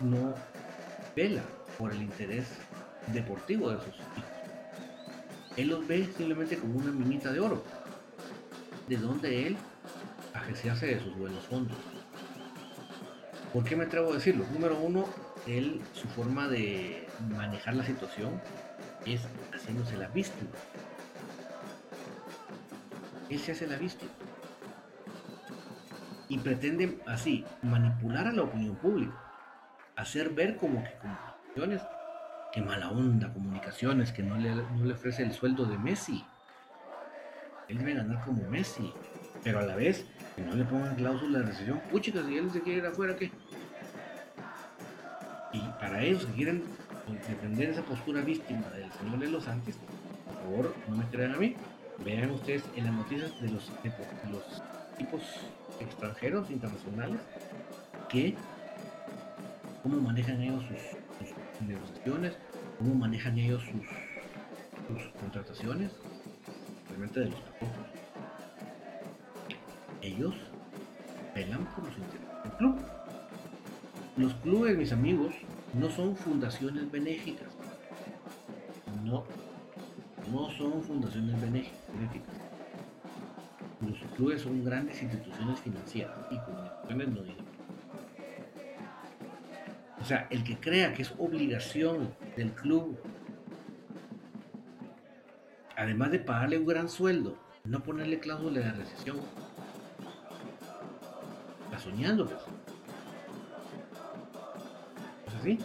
no vela por el interés deportivo de sus hijos. Él los ve simplemente como una minita de oro, de donde él hace de sus buenos fondos. ¿Por qué me atrevo a decirlo? Número uno, él, su forma de manejar la situación es haciéndose la víctima él se hace la víctima. Y pretende así manipular a la opinión pública, hacer ver como que comunicaciones, que mala onda, comunicaciones, que no le, no le ofrece el sueldo de Messi. Él debe ganar como Messi, pero a la vez que no le pongan cláusula de recesión. Uy, chicas, si él se quiere ir afuera, ¿qué? Y para ellos que quieren defender esa postura víctima del señor de los Santos, por favor, no me crean a mí. Vean ustedes en las noticias de los, de los tipos extranjeros, internacionales, que cómo manejan ellos sus, negociaciones, cómo manejan ellos sus, sus contrataciones, realmente de los tampoco. Ellos velan por los intereses del club. Los clubes, mis amigos, no son fundaciones benéficas. No, no son fundaciones benéficas. Los clubes son grandes instituciones financieras y comunicaciones no. O sea, el que crea que es obligación del club, además de pagarle un gran sueldo, no ponerle cláusula de recesión, está soñando, pues. ¿Es así?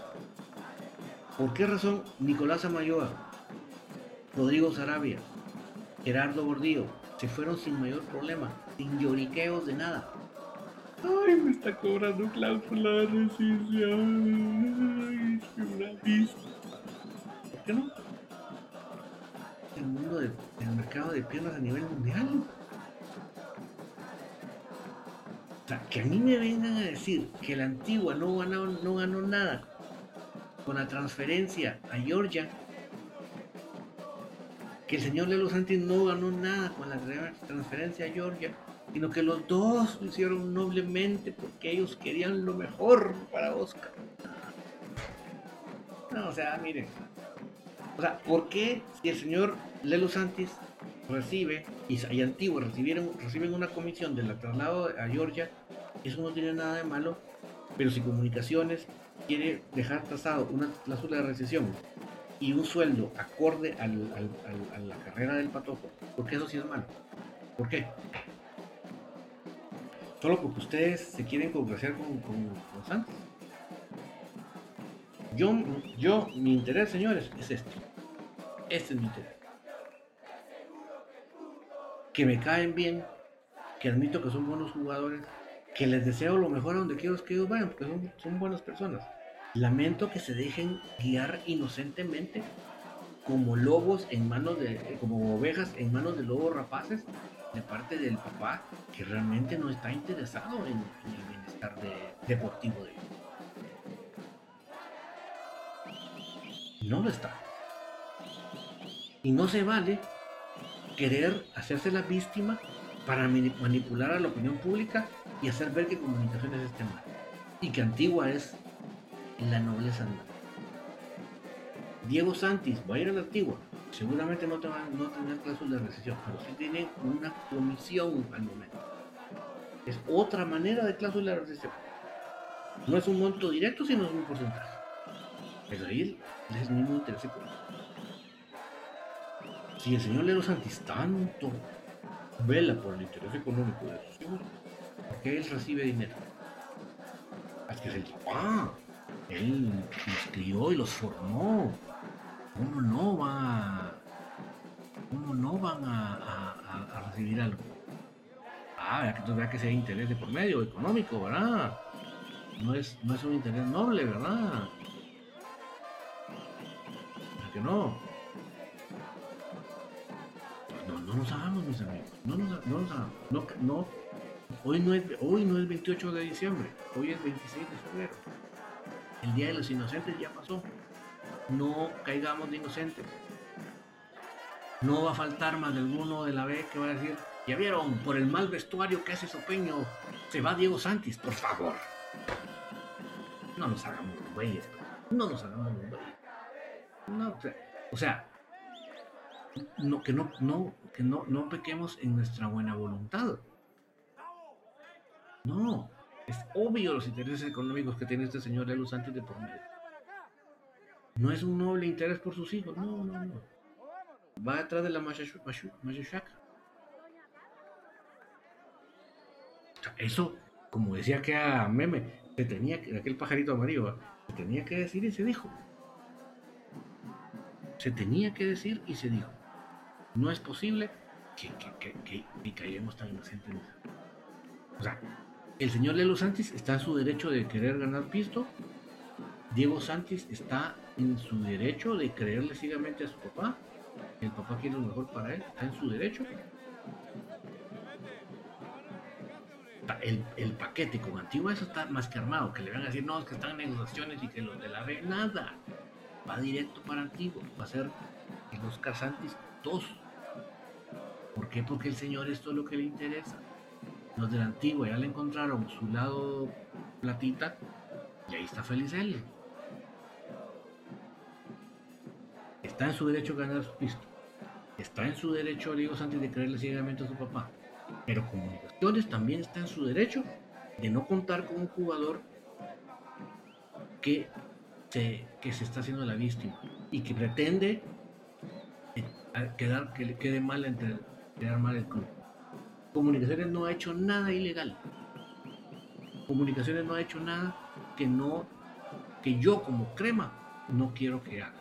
¿Por qué razón Nicolás Amayoa, Rodrigo Sarabia, Gerardo Gordillo se fueron sin mayor problema, sin lloriqueos de nada? Ay, me está cobrando cláusula de rescisión. Ay, una vista. ¿Por qué no? El mundo del mercado de piernas a nivel mundial. O sea, que a mí me vengan a decir que la antigua no ganó, no ganó nada con la transferencia a Georgia, que el señor Lelo Santis no ganó nada con la transferencia a Georgia, sino que los dos lo hicieron noblemente porque ellos querían lo mejor para Oscar. No, o sea, miren. O sea, ¿por qué si el señor Lelo Santis recibe y, y Antiguo recibieron, reciben una comisión del traslado a Georgia, eso no tiene nada de malo, pero si comunicaciones quiere dejar trazado una cláusula de recesión y un sueldo acorde a la carrera del patojo, porque eso sí es malo. ¿Por qué? Solo porque ustedes se quieren congraciar con, con, Santos. Yo, yo, mi interés, señores, es este. Este es mi interés. Que me caen bien, que admito que son buenos jugadores, que les deseo lo mejor a donde quiero que ellos vayan, porque son, son buenas personas. Lamento que se dejen guiar inocentemente como lobos en manos de, como ovejas en manos de lobos rapaces de parte del papá que realmente no está interesado en, el bienestar deportivo de ellos. No lo está. Y no se vale querer hacerse la víctima para manipular a la opinión pública y hacer ver que comunicaciones estén mal. Y que Antigua es la nobleza Diego Santis va a ir a la Antigua. Seguramente no, te va, no tener cláusula de recesión, pero sí tiene una comisión al momento. Es otra manera de cláusula de recesión. No es un monto directo, sino es un porcentaje. Pero ahí es el mismo interés económico. Si el señor Lero Santis tanto vela por el interés económico de sus hijos, porque él recibe dinero. Es que es el papá. Él los crió y los formó. ¿Cómo no va cómo no van a, recibir algo? Ah, veas que sea interés de por medio, económico, ¿verdad? No es, no es un interés noble, ¿verdad? ¿Por qué no? No, no nos hagamos, mis amigos. No nos, no nos hagamos. No, no Hoy no, es, hoy no es 28 de diciembre, hoy es 26 de febrero. El Día de los Inocentes ya pasó. No caigamos de inocentes. No va a faltar más de alguno de la B que va a decir, ya vieron, por el mal vestuario que hace Sopeño, se va Diego Santis, por favor. No nos hagamos los güeyes. No nos hagamos los güeyes. O sea, no, que no, no, que no, no pequemos en nuestra buena voluntad. No, es obvio los intereses económicos que tiene este señor Lelo Santos de por medio. No es un noble interés por sus hijos, no, no, no. Va detrás de la Mayashaka. eso, como decía que a Meme, se tenía que, aquel pajarito amarillo, se tenía que decir y se dijo. Se tenía que decir y se dijo. No es posible que, que, que, que caigamos tan inocentes. O sea, el señor Lelo Santis está en su derecho de querer ganar pisto. Diego Santis está en su derecho de creerle ciegamente a su papá. El papá quiere lo mejor para él, está en su derecho. El, el, paquete con Antigua eso está más que armado, que le van a decir, no, es que están en negociaciones y que los de la B, nada. Va directo para Antigua, va a ser el Oscar Santis 2. ¿Por qué? Porque el señor esto es lo que le interesa. Los de la Antigua ya le encontraron su lado platita y ahí está feliz él. Está en su derecho ganar su pisto. Está en su derecho, Diego Santis, de creerle ciegamente a su papá. Pero Comunicaciones también está en su derecho de no contar con un jugador que se, que se está haciendo la víctima y que pretende eh, quedar, que le quede mal entre quedar mal el club. Comunicaciones no ha hecho nada ilegal. Comunicaciones no ha hecho nada que no que yo como crema no quiero que haga.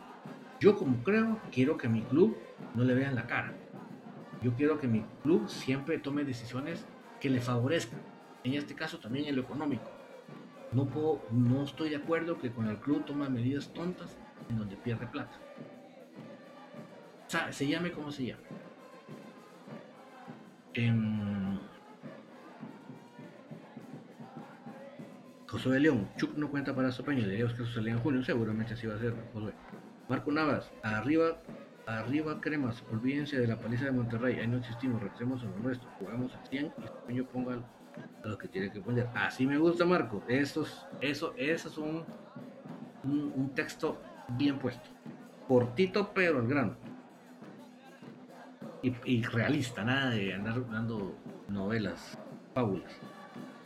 Yo como creo quiero que mi club no le vean la cara. Yo quiero que mi club siempre tome decisiones que le favorezcan. En este caso también en lo económico. No, puedo, no estoy de acuerdo que con el club toma medidas tontas en donde pierde plata. O sea, se llame como se llame. En... José de León, Chuck no cuenta para su paño, diríamos que eso salía en junio, seguramente así va a ser, José. Marco Navas, arriba Arriba cremas, olvídense de la paliza de Monterrey, ahí no existimos, regresemos a lo nuestro, jugamos a 100 y yo ponga a lo que tiene que poner. Así me gusta Marco, eso, eso es un, un, texto bien puesto, cortito pero al grano. Y, realista, nada de andar dando novelas, fábulas.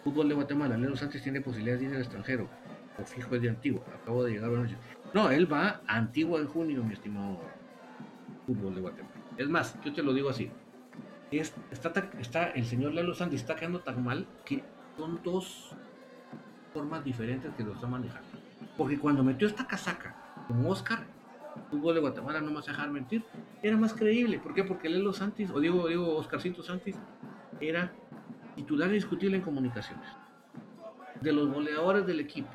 Fútbol de Guatemala, Leo Sánchez tiene posibilidades de ir al extranjero, o fijo es de Antigua, acabo de llegar a noche. No, él va a Antigua en junio, mi estimado fútbol de Guatemala. Es más, yo te lo digo así. está, está, el señor Lalo Sandy está quedando tan mal que son dos formas diferentes que lo está manejando. Porque cuando metió esta casaca con Oscar, fútbol de Guatemala, no me vas a dejar mentir, era más creíble. ¿Por qué? Porque Lelo Santis, o digo, digo Oscarcito Santis, era titular indiscutible en comunicaciones. De los goleadores del equipo.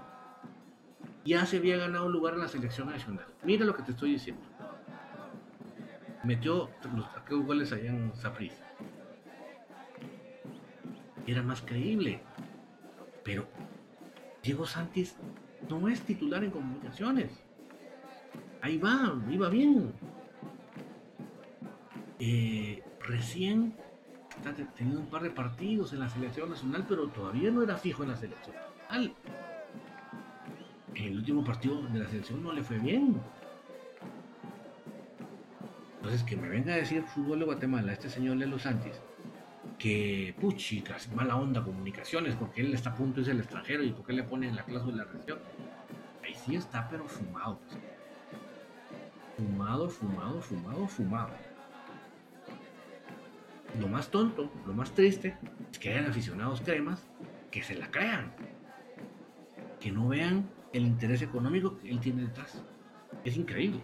Ya se había ganado lugar en la selección nacional. Mira lo que te estoy diciendo metió los aquellos goles allá en Zapris. Era más creíble. Pero Diego Santis no es titular en comunicaciones. Ahí va, iba bien. Eh, recién está teniendo un par de partidos en la selección nacional, pero todavía no era fijo en la selección nacional. El último partido de la selección no le fue bien. Entonces, que me venga a decir fútbol de Guatemala, este señor Lelo Santis, que, puchicas, mala onda, comunicaciones, porque él está a punto de irse al extranjero y porque le ponen la cláusula de región. Ahí sí está, pero fumado. Pues. Fumado, fumado, fumado, fumado. Lo más tonto, lo más triste, es que hayan aficionados cremas que se la crean. Que no vean el interés económico que él tiene detrás. Es increíble.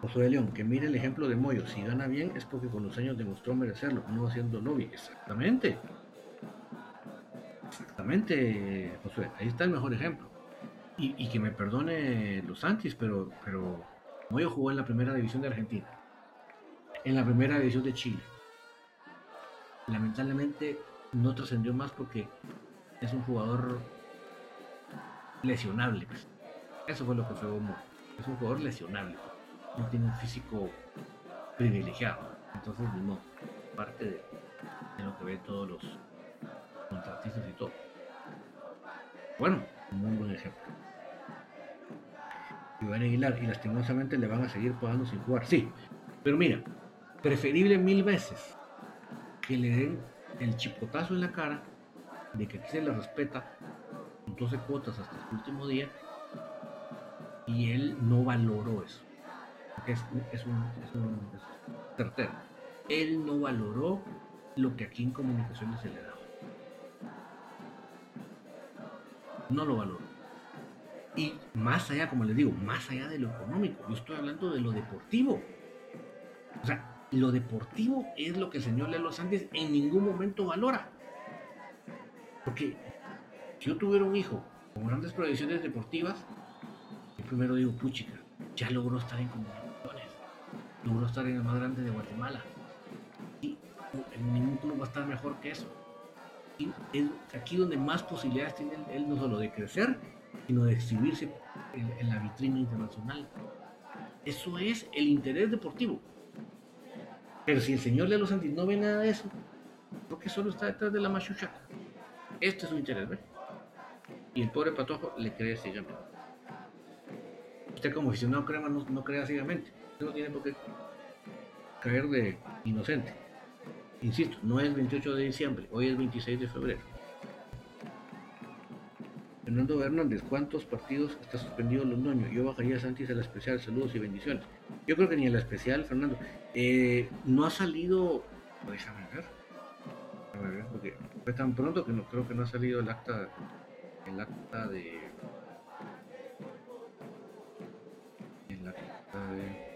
José de León, que mire el ejemplo de Moyo, si gana bien es porque con los años demostró merecerlo, no haciendo lobby. Exactamente. Exactamente, José, ahí está el mejor ejemplo. Y, que me perdone los Santis, pero, pero Moyo jugó en la primera división de Argentina, en la primera división de Chile. Lamentablemente no trascendió más porque es un jugador lesionable. Eso fue lo que fue Moyo. Es un jugador lesionable no tiene un físico privilegiado. Entonces, no, parte de, lo que ven todos los contratistas y todo. Bueno, muy buen ejemplo. Iván Aguilar, y lastimosamente le van a seguir pagando sin jugar. Sí, pero mira, preferible mil veces que le den el chipotazo en la cara de que aquí se le respeta 12 cuotas hasta el último día y él no valoró eso es, es, un, es Él no valoró lo que aquí en comunicaciones se le da. No lo valoro. Y más allá, como les digo, más allá de lo económico, yo estoy hablando de lo deportivo. O sea, lo deportivo es lo que el señor Lelo Sánchez en ningún momento valora. Porque si yo tuviera un hijo con grandes proyecciones deportivas, yo primero digo, puchica, ya logró estar en comunicaciones, logró estar en el más grande de Guatemala. Y ningún club va a estar mejor que eso. Y es aquí donde más posibilidades tiene él, no solo de crecer, sino de exhibirse en, la vitrina internacional. Eso es el interés deportivo. Pero si el señor de los Santis no ve nada de eso, creo que solo está detrás de la machucha. Este es su interés, ¿ve? Y el pobre patojo le cree ciegamente. Usted como aficionado crema no, no crea ciegamente. Usted no tiene por qué caer de inocente. Insisto, no es el 28 de diciembre, hoy es 26 de febrero. Fernando Hernández, ¿cuántos partidos está suspendido Londoño? Yo bajaría a Santis a la especial, saludos y bendiciones. Yo creo que ni en la especial, Fernando. Eh, no ha salido, déjame ver, déjame ver, porque fue tan pronto que no creo que no ha salido el acta, el acta de, el acta de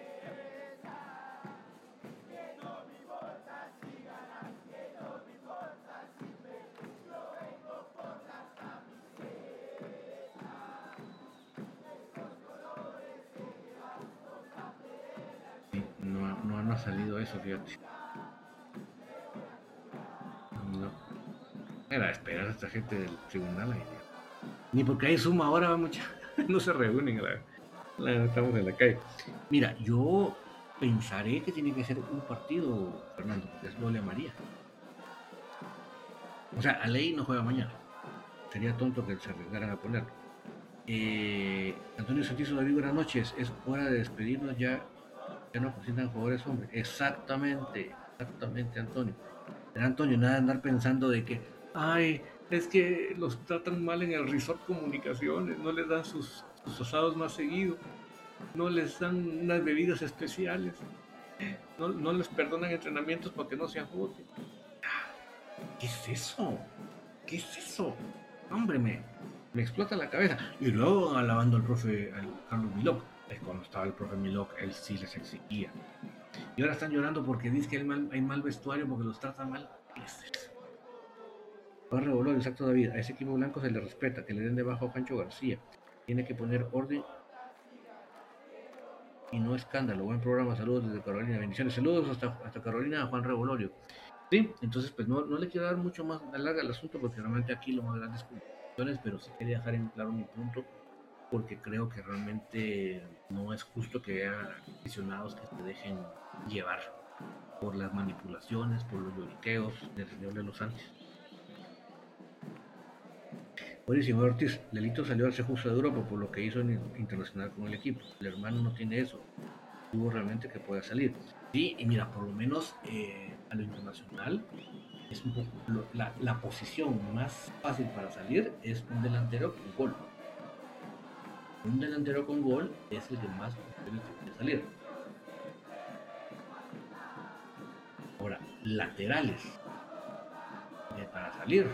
ha salido eso, fíjate. No. Era esperar a esta gente del tribunal. Ni porque hay suma ahora, mucha. <laughs> no se reúnen. estamos en la calle. Mira, yo pensaré que tiene que ser un partido, Fernando, es doble María. O sea, a ley no juega mañana. Sería tonto que se arriesgaran a ponerlo. Eh, Antonio Santizo David, buenas noches. Es hora de despedirnos ya no presentan jugadores hombres. Exactamente, exactamente, Antonio. Antonio, nada de andar pensando de que, ay, es que los tratan mal en el resort comunicaciones, no les dan sus, asados más seguidos, no les dan unas bebidas especiales, no, les perdonan entrenamientos para que no se ajoten. ¿Qué es eso? ¿Qué es eso? Hombre, me, me explota la cabeza. Y luego alabando al profe al Carlos Milok cuando estaba el profe Milok, él sí les exigía. Y ahora están llorando porque dice que hay mal, hay mal vestuario porque los trata mal. ¿Qué es eso? exacto David, a ese equipo blanco se le respeta, que le den debajo a Pancho García. Tiene que poner orden y no escándalo. Buen programa, saludos desde Carolina, bendiciones. Saludos hasta, hasta Carolina, Juan Revolorio. Sí, entonces pues no, no le quiero dar mucho más larga el asunto porque realmente aquí lo más grande es pero sí quería dejar en claro mi punto porque creo que realmente no es justo que haya aficionados que se dejen llevar por las manipulaciones, por los lloriqueos del señor de los Sánchez. Buenísimo, Ortiz. Lelito salió al justo de Europa por lo que hizo en internacional con el equipo. El hermano no tiene eso. Tuvo realmente que pueda salir. Sí, y mira, por lo menos eh, a lo internacional es un poco, la, la, posición más fácil para salir es un delantero con gol un delantero con gol es el que más puede salir. Ahora, laterales. para salir.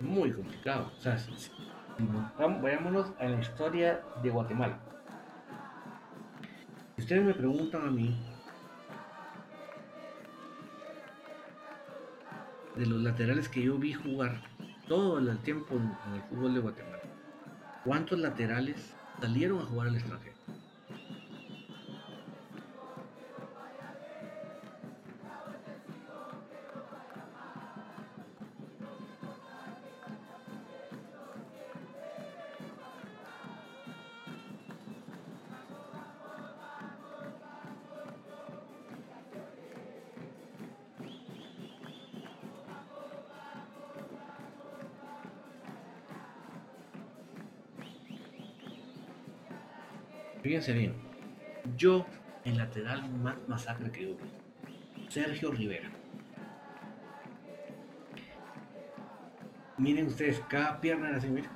Muy complicado. Vayámonos a la historia de Guatemala. Si ustedes me preguntan a mí de los laterales que yo vi jugar todo el tiempo en el fútbol de Guatemala. ¿Cuántos laterales salieron a jugar al extranjero? Fíjense bien, yo, el lateral más masacre que vi, Sergio Rivera. Miren ustedes, cada pierna era así, miren.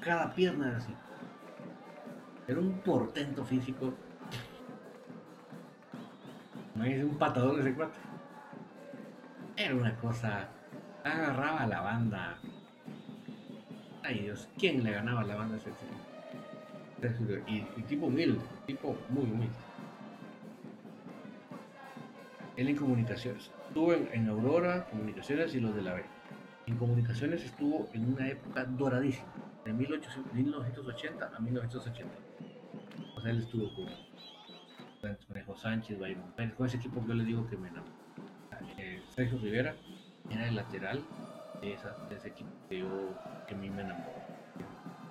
Cada pierna era así. Era un portento físico. Me dice un patadón ese cuate. Era una cosa. Agarraba a la banda. Ay Dios, ¿quién le ganaba a la banda ese y, y tipo humilde, tipo muy humilde. Él en comunicaciones. Estuvo en, Aurora, comunicaciones y los de la B. En comunicaciones estuvo en una época doradísima, de 1980 a 1980. O sea, él estuvo con Manejo Sánchez, Bayron con ese equipo que yo le digo que me enamoró. Eh, Sergio Rivera era el lateral de, ese equipo que, yo, que a mí me enamoró,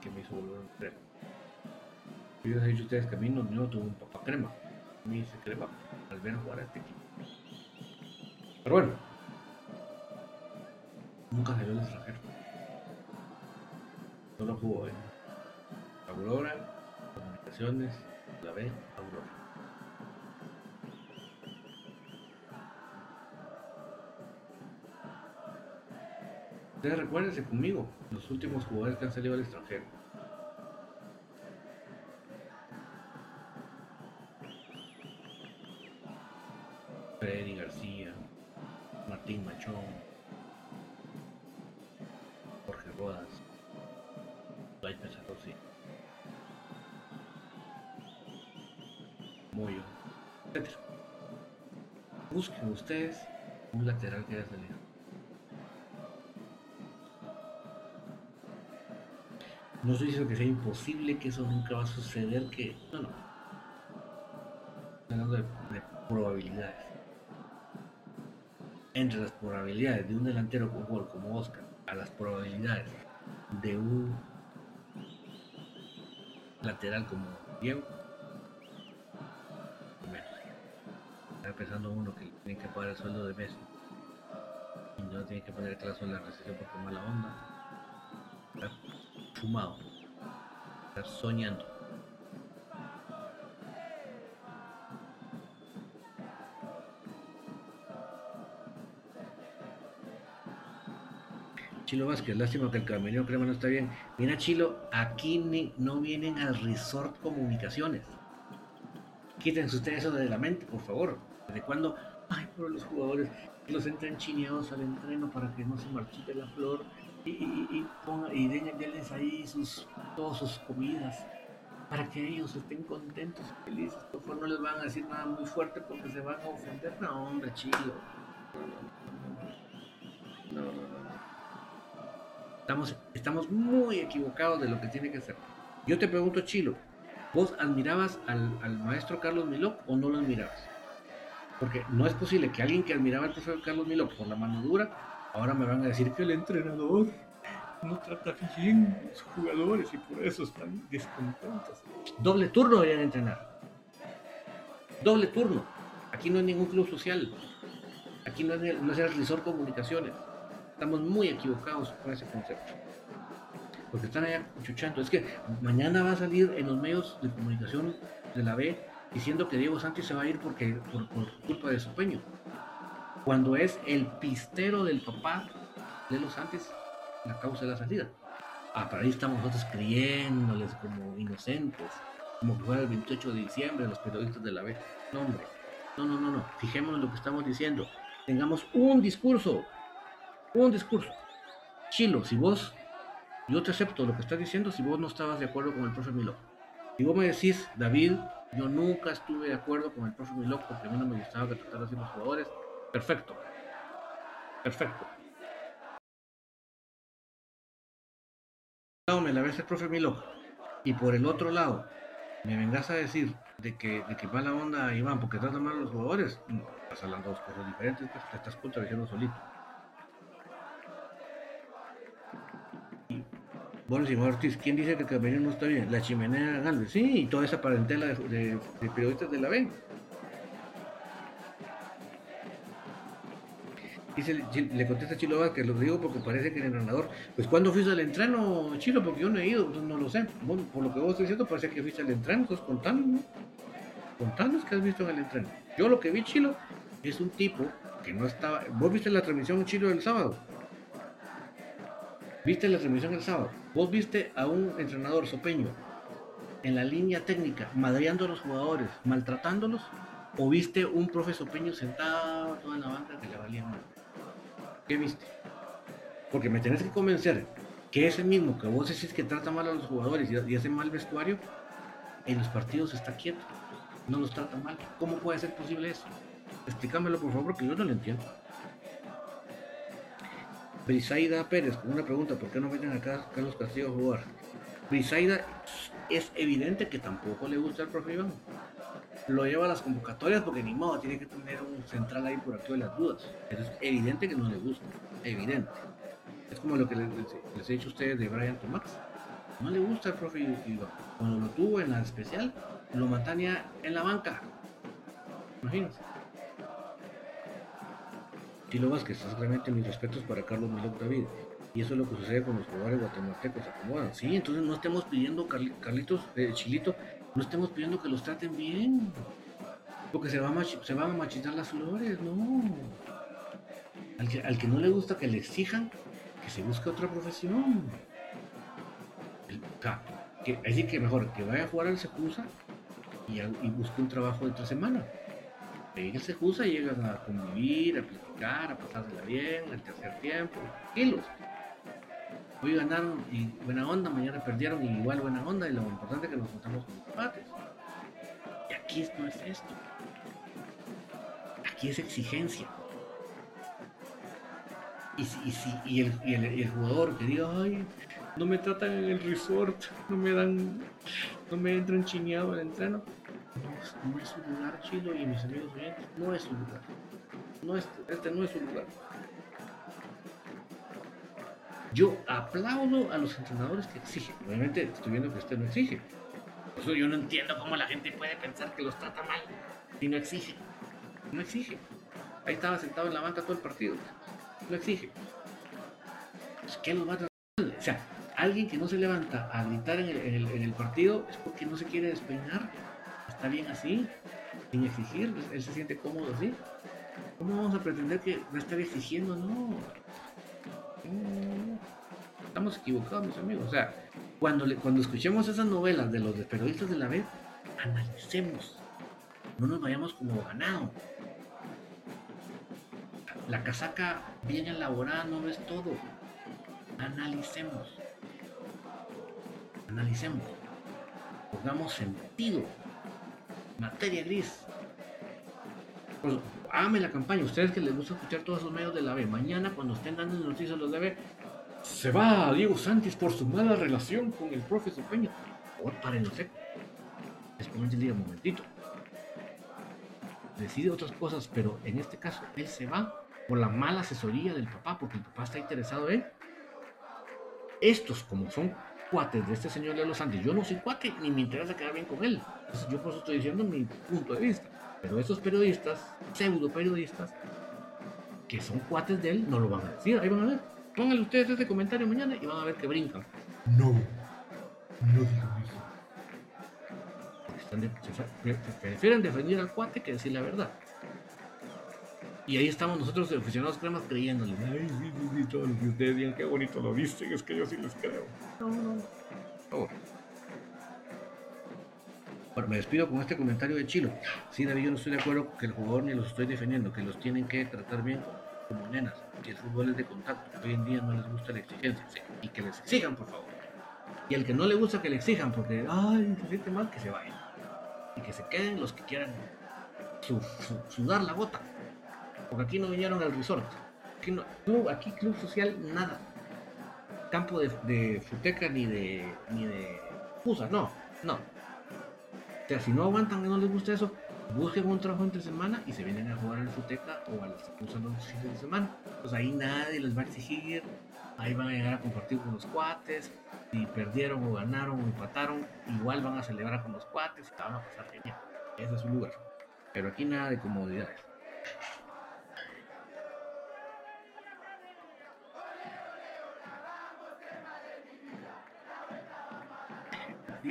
que me hizo volver crema. Yo les he dicho ustedes que a mí no, yo tuve un papá crema. A mí se crema al ver jugar a este equipo. Pero bueno, nunca salió el extranjero. Solo jugó en Aurora, Comunicaciones, la B, Aurora. Ustedes recuérdense conmigo, los últimos jugadores que han salido al extranjero. Martín Machón, Jorge Rodas, Dwight Pesarossi, Moyo, etc. Busquen ustedes un lateral que haya salido. No estoy diciendo que sea imposible, que eso nunca va a suceder, que... No, no. Hablando de, probabilidades. Entre las probabilidades de un delantero como Oscar a las probabilidades de un lateral como Diego, menos. Está pensando uno que tiene que pagar el sueldo de Messi y no tiene que poner el en la recesión porque mala onda fumado, estar soñando. Chilo Vázquez, lástima que el camino crema no está bien. Mira Chilo, aquí no vienen al Resort Comunicaciones. Quítense ustedes eso de la mente, por favor. ¿Desde cuándo? Ay, por los jugadores los entran chineados al entreno para que no se marchite la flor y, y, denles ahí sus, todas sus comidas para que ellos estén contentos y felices. Por favor, no les van a decir nada muy fuerte porque se van a ofender. No, hombre, chilo. No, no, no. Estamos, estamos muy equivocados de lo que tiene que ser. Yo te pregunto, Chilo, ¿vos admirabas al, al maestro Carlos Milok o no lo admirabas? Porque no es posible que alguien que admiraba al profesor Carlos Milok por la mano dura Ahora me van a decir que el entrenador no trata bien a los jugadores y por eso están descontentos. Doble turno deberían entrenar. Doble turno. Aquí no hay ningún club social. Aquí no es, no es el Resort Comunicaciones. Estamos muy equivocados con ese concepto. Porque están allá chuchando. Es que mañana va a salir en los medios de comunicación de la B diciendo que Diego Sánchez se va a ir porque, por, por culpa de su peño cuando es el pistero del papá de los antes la causa de la salida. Ah, para ahí estamos nosotros creyéndoles como inocentes, como que fuera el 28 de diciembre los periodistas de la B. No, hombre, no, no, no, no, fijémonos en lo que estamos diciendo. Tengamos un discurso, un discurso. Chilo, si vos, yo te acepto lo que estás diciendo si vos no estabas de acuerdo con el profe Milo. Si vos me decís, David, yo nunca estuve de acuerdo con el profe Milo porque a mí no me gustaba que tratara así los jugadores, Perfecto. Perfecto. lado me la ves el profe Milo y por el otro lado me vengas a decir de que, de que la onda Iván porque trata mal a los jugadores, no, estás dos cosas diferentes, te estás contradiciendo solito. Bueno, señor Ortiz, ¿quién dice que el camino no está bien? La chimenea Galvez, sí, y toda esa parentela de, periodistas de la B. le contesta Chilo que lo digo porque parece que el entrenador, pues cuando fuiste al entreno, Chilo? Porque yo no he ido, no lo sé. por lo que vos estás diciendo, parece que fuiste al entreno, entonces contanos, ¿no? Contanos qué has visto en el entreno. Yo lo que vi, Chilo, es un tipo que no estaba. ¿Vos viste la transmisión Chilo del sábado? ¿Viste la transmisión el sábado? ¿Vos viste a un entrenador sopeño en la línea técnica, madreando a los jugadores, maltratándolos? ¿O viste un profesor Peño sentado toda en la banca que le valía mal? ¿Qué viste? Porque me tenés que convencer que ese mismo que vos decís que trata mal a los jugadores y hace mal vestuario, en los partidos está quieto, no los trata mal. ¿Cómo puede ser posible eso? Explícamelo por favor, porque yo no lo entiendo. Brisaida Pérez, una pregunta, ¿por qué no meten acá Carlos Castillo a jugar? Brisaida es evidente que tampoco le gusta el profe Iván. Lo lleva a las convocatorias porque ni modo, tiene que tener un central ahí por aquí de las dudas. Pero es evidente que no le gusta, evidente. Es como lo que les, he dicho a ustedes de Brian Tomás. No le gusta el profe Iván. Cuando lo tuvo en la especial, lo mantenía en la banca. Imagínense. Tilo Vázquez, realmente mis respetos para Carlos Milok David. Y eso es lo que sucede con los jugadores guatemaltecos, acomodan. Sí, entonces no estemos pidiendo, Carlitos, eh, Chilito, no estemos pidiendo que los traten bien. Porque se, va a se van a machitar las flores, no. Al que, al que no le gusta que le exijan, que se busque otra profesión. que, así que mejor que vaya a jugar al Secusa y, y busque un trabajo de otra semana. En se Secusa llegan a convivir, a platicar, a pasársela bien, al tercer tiempo, tranquilos hoy ganaron y buena onda, mañana perdieron y igual buena onda y lo importante es que nos juntamos con los empates. Y aquí no es esto. Aquí es exigencia. Y, si, y, el, y, el, jugador que diga, ay, no me tratan en el resort, no me dan, no me entran chineado el entreno. No, es su lugar, Chilo y mis amigos oyentes, no es su lugar. No es, este no es su lugar. Yo aplaudo a los entrenadores que exigen. Obviamente estoy viendo que usted no exige. Eso yo no entiendo cómo la gente puede pensar que los trata mal si no exige. No exige. Ahí estaba sentado en la banca todo el partido. No exige. Pues, ¿Qué los va a tratar? O sea, alguien que no se levanta a gritar en el, partido es porque no se quiere despeinar. Está bien así, sin exigir. Él se siente cómodo así. ¿Cómo vamos a pretender que va a estar exigiendo? No. Estamos equivocados, mis amigos. O sea, cuando, cuando escuchemos esas novelas de los periodistas de la vez, analicemos. No nos vayamos como ganado. La casaca bien elaborada no es todo. Analicemos. Analicemos. Pongamos sentido. Materia gris. Pues, la campaña. Ustedes que les gusta escuchar todos esos medios de la B. Mañana, cuando estén dando noticias los de B, se va a Diego Santis por su mala relación con el profesor Peña. Por sé. Después el día, un momentito. Decide otras cosas, pero en este caso él se va por la mala asesoría del papá, porque el papá está interesado en estos, como son cuates de este señor de los Santos, yo no soy cuate ni me interesa quedar bien con él. Yo por eso estoy diciendo mi punto de vista. Pero esos periodistas, pseudo periodistas, que son cuates de él, no lo van a decir. Ahí van a ver. Pónganle ustedes este comentario mañana y van a ver que brincan. No, no digan eso. prefieren defender al cuate que decir la verdad. Y ahí estamos nosotros, de aficionados cremas, creyéndole. Ay, sí, sí, sí, todo lo que ustedes digan, qué bonito lo dicen, es que yo sí les creo. No, no. Por Bueno, me despido con este comentario de Chilo. Sí, David, yo no estoy de acuerdo que el jugador ni los estoy defendiendo, que los tienen que tratar bien como nenas, que el fútbol es de contacto, hoy en día no les gusta la exigencia, y que les exijan, por favor. Y el que no le gusta que le exijan, porque, ay, se siente mal, que se vayan. Y que se queden los que quieran sudar la gota. Porque aquí no vinieron al resort. Aquí, no, club, aquí club social, nada. Campo de, de futeca ni de, ni de fusa, no, no. O sea, si no aguantan y no les gusta eso, busquen un trabajo entre semana y se vienen a jugar al Futeca o a las usan los fines de semana. Pues ahí nadie les va a exigir, ahí van a llegar a compartir con los cuates, si perdieron o ganaron o empataron, igual van a celebrar con los cuates y van a pasar genial. Ese es su lugar. Pero aquí nada de comodidades.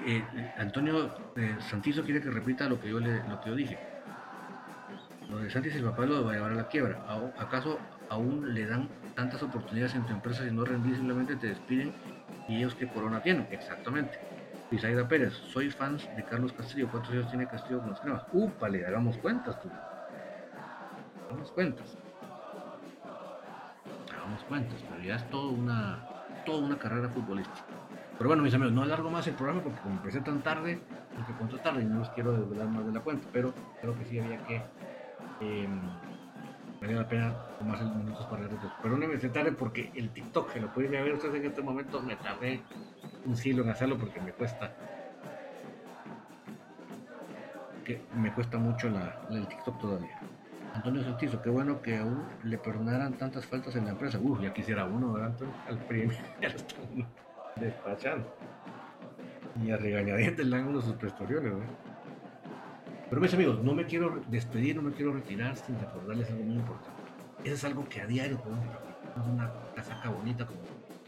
Eh, Antonio eh, Santizo quiere que repita lo que yo le, lo que yo dije. Lo de Santis el papá lo va a llevar a la quiebra. ¿Acaso aún le dan tantas oportunidades en tu empresa y no rendir simplemente te despiden y ellos que corona tienen? Exactamente. Isaida Pérez, soy fan de Carlos Castillo. ¿Cuántos años tiene Castillo con los cremas? Úpale, hagamos cuentas tú. Hagamos cuentas. Hagamos cuentas, pero ya es toda una, toda una carrera futbolística. Pero bueno, mis amigos, no alargo más el programa porque como empecé tan tarde, porque cuento tarde y no los quiero desvelar más de la cuenta, pero creo que sí había que. Eh, valía la pena tomarse minutos para regresar. Perdónenme, se tarde porque el TikTok, se lo pueden ver ustedes en este momento, me tardé un siglo en hacerlo porque me cuesta. Que me cuesta mucho la, el TikTok todavía. Antonio Santizo, qué bueno que aún le perdonaran tantas faltas en la empresa. Uf, ya quisiera uno, ¿verdad, Antonio? Al <laughs> están despachando. Y a regañadientes le uno sus prestorios, ¿verdad? Pero mis amigos, no me quiero despedir, no me quiero retirar sin recordarles algo muy importante. Eso es algo que a diario podemos repetir. No es una casaca bonita como,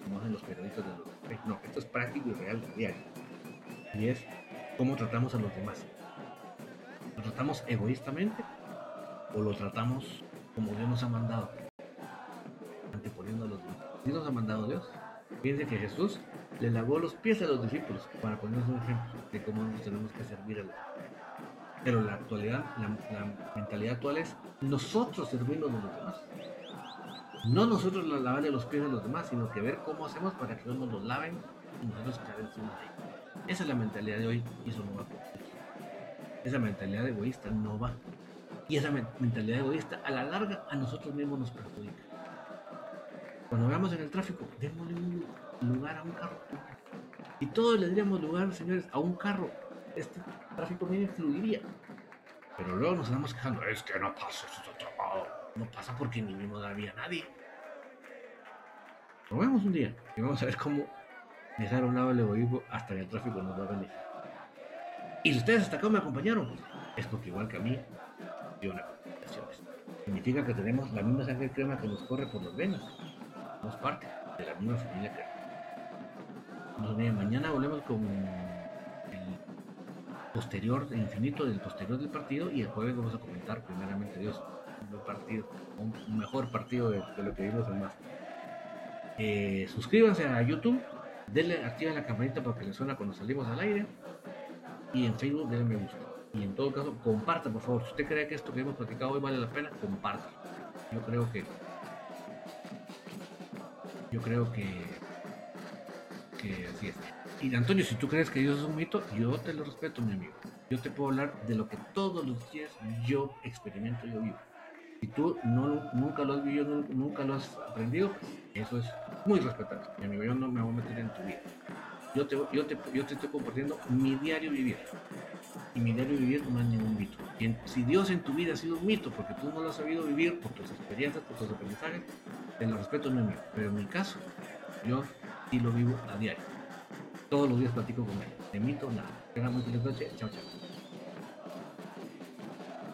como hacen los periodistas de los... No, esto es práctico y real a diario. Y es cómo tratamos a los demás. ¿Lo tratamos egoístamente o lo tratamos como Dios nos ha mandado? Anteponiendo a los demás. Dios nos ha mandado Dios. Fíjense que Jesús le lavó los pies a los discípulos para ponernos un ejemplo de cómo nos tenemos que servir a los pero la actualidad, la, mentalidad actual es nosotros servirnos de los demás. No nosotros la- lavarle los pies a los demás, sino que ver cómo hacemos para que ellos nos los laven y nosotros caer encima de ellos. Esa es la mentalidad de hoy y eso no va. Esa mentalidad egoísta no va. Y esa men- mentalidad egoísta a la larga a nosotros mismos nos perjudica. Cuando veamos en el tráfico, démosle un lugar a un carro. Y todos le daríamos lugar, señores, a un carro. Este tráfico medio fluiría. Pero luego nos andamos quejando, es que no pasa, esto está atrapado". No pasa porque ni mismo había nadie. Probemos un día y vamos a ver cómo dejar a un lado el egoísmo hasta que el tráfico nos va a venir. Y si ustedes hasta acá me acompañaron, es porque igual que a mí, dio una. Significa que tenemos la misma sangre crema que nos corre por las venas. Parte de la misma familia. Nos vemos mañana volvemos con el posterior, infinito del posterior del partido y el jueves vamos a comentar primeramente Dios un partido, un, mejor partido de, de lo que vimos en más. Eh, suscríbanse a YouTube, denle, activen la campanita para que les suena cuando salimos al aire y en Facebook denle me gusta. Y en todo caso, compartan por favor. Si usted cree que esto que hemos platicado hoy vale la pena, compartan. Yo creo que. Yo creo que. Que así es. Y Antonio, si tú crees que Dios es un mito, yo te lo respeto, mi amigo. Yo te puedo hablar de lo que todos los días yo experimento, yo vivo. Si tú no, nunca lo has vivido, nu- nunca lo has aprendido, eso es muy respetable. Mi amigo, yo no me voy a meter en tu vida. Yo te, yo te, yo te estoy compartiendo mi diario vivir. Y mi diario vivir no es ningún mito. Si Dios en tu vida ha sido un mito porque tú no lo has sabido vivir por tus experiencias, por tus aprendizajes, te lo respeto, no es mío. Pero en mi caso, yo sí lo vivo a diario. Todos los días platico con él. De mito, nada. Tenga muy feliz noche. Chao, chao.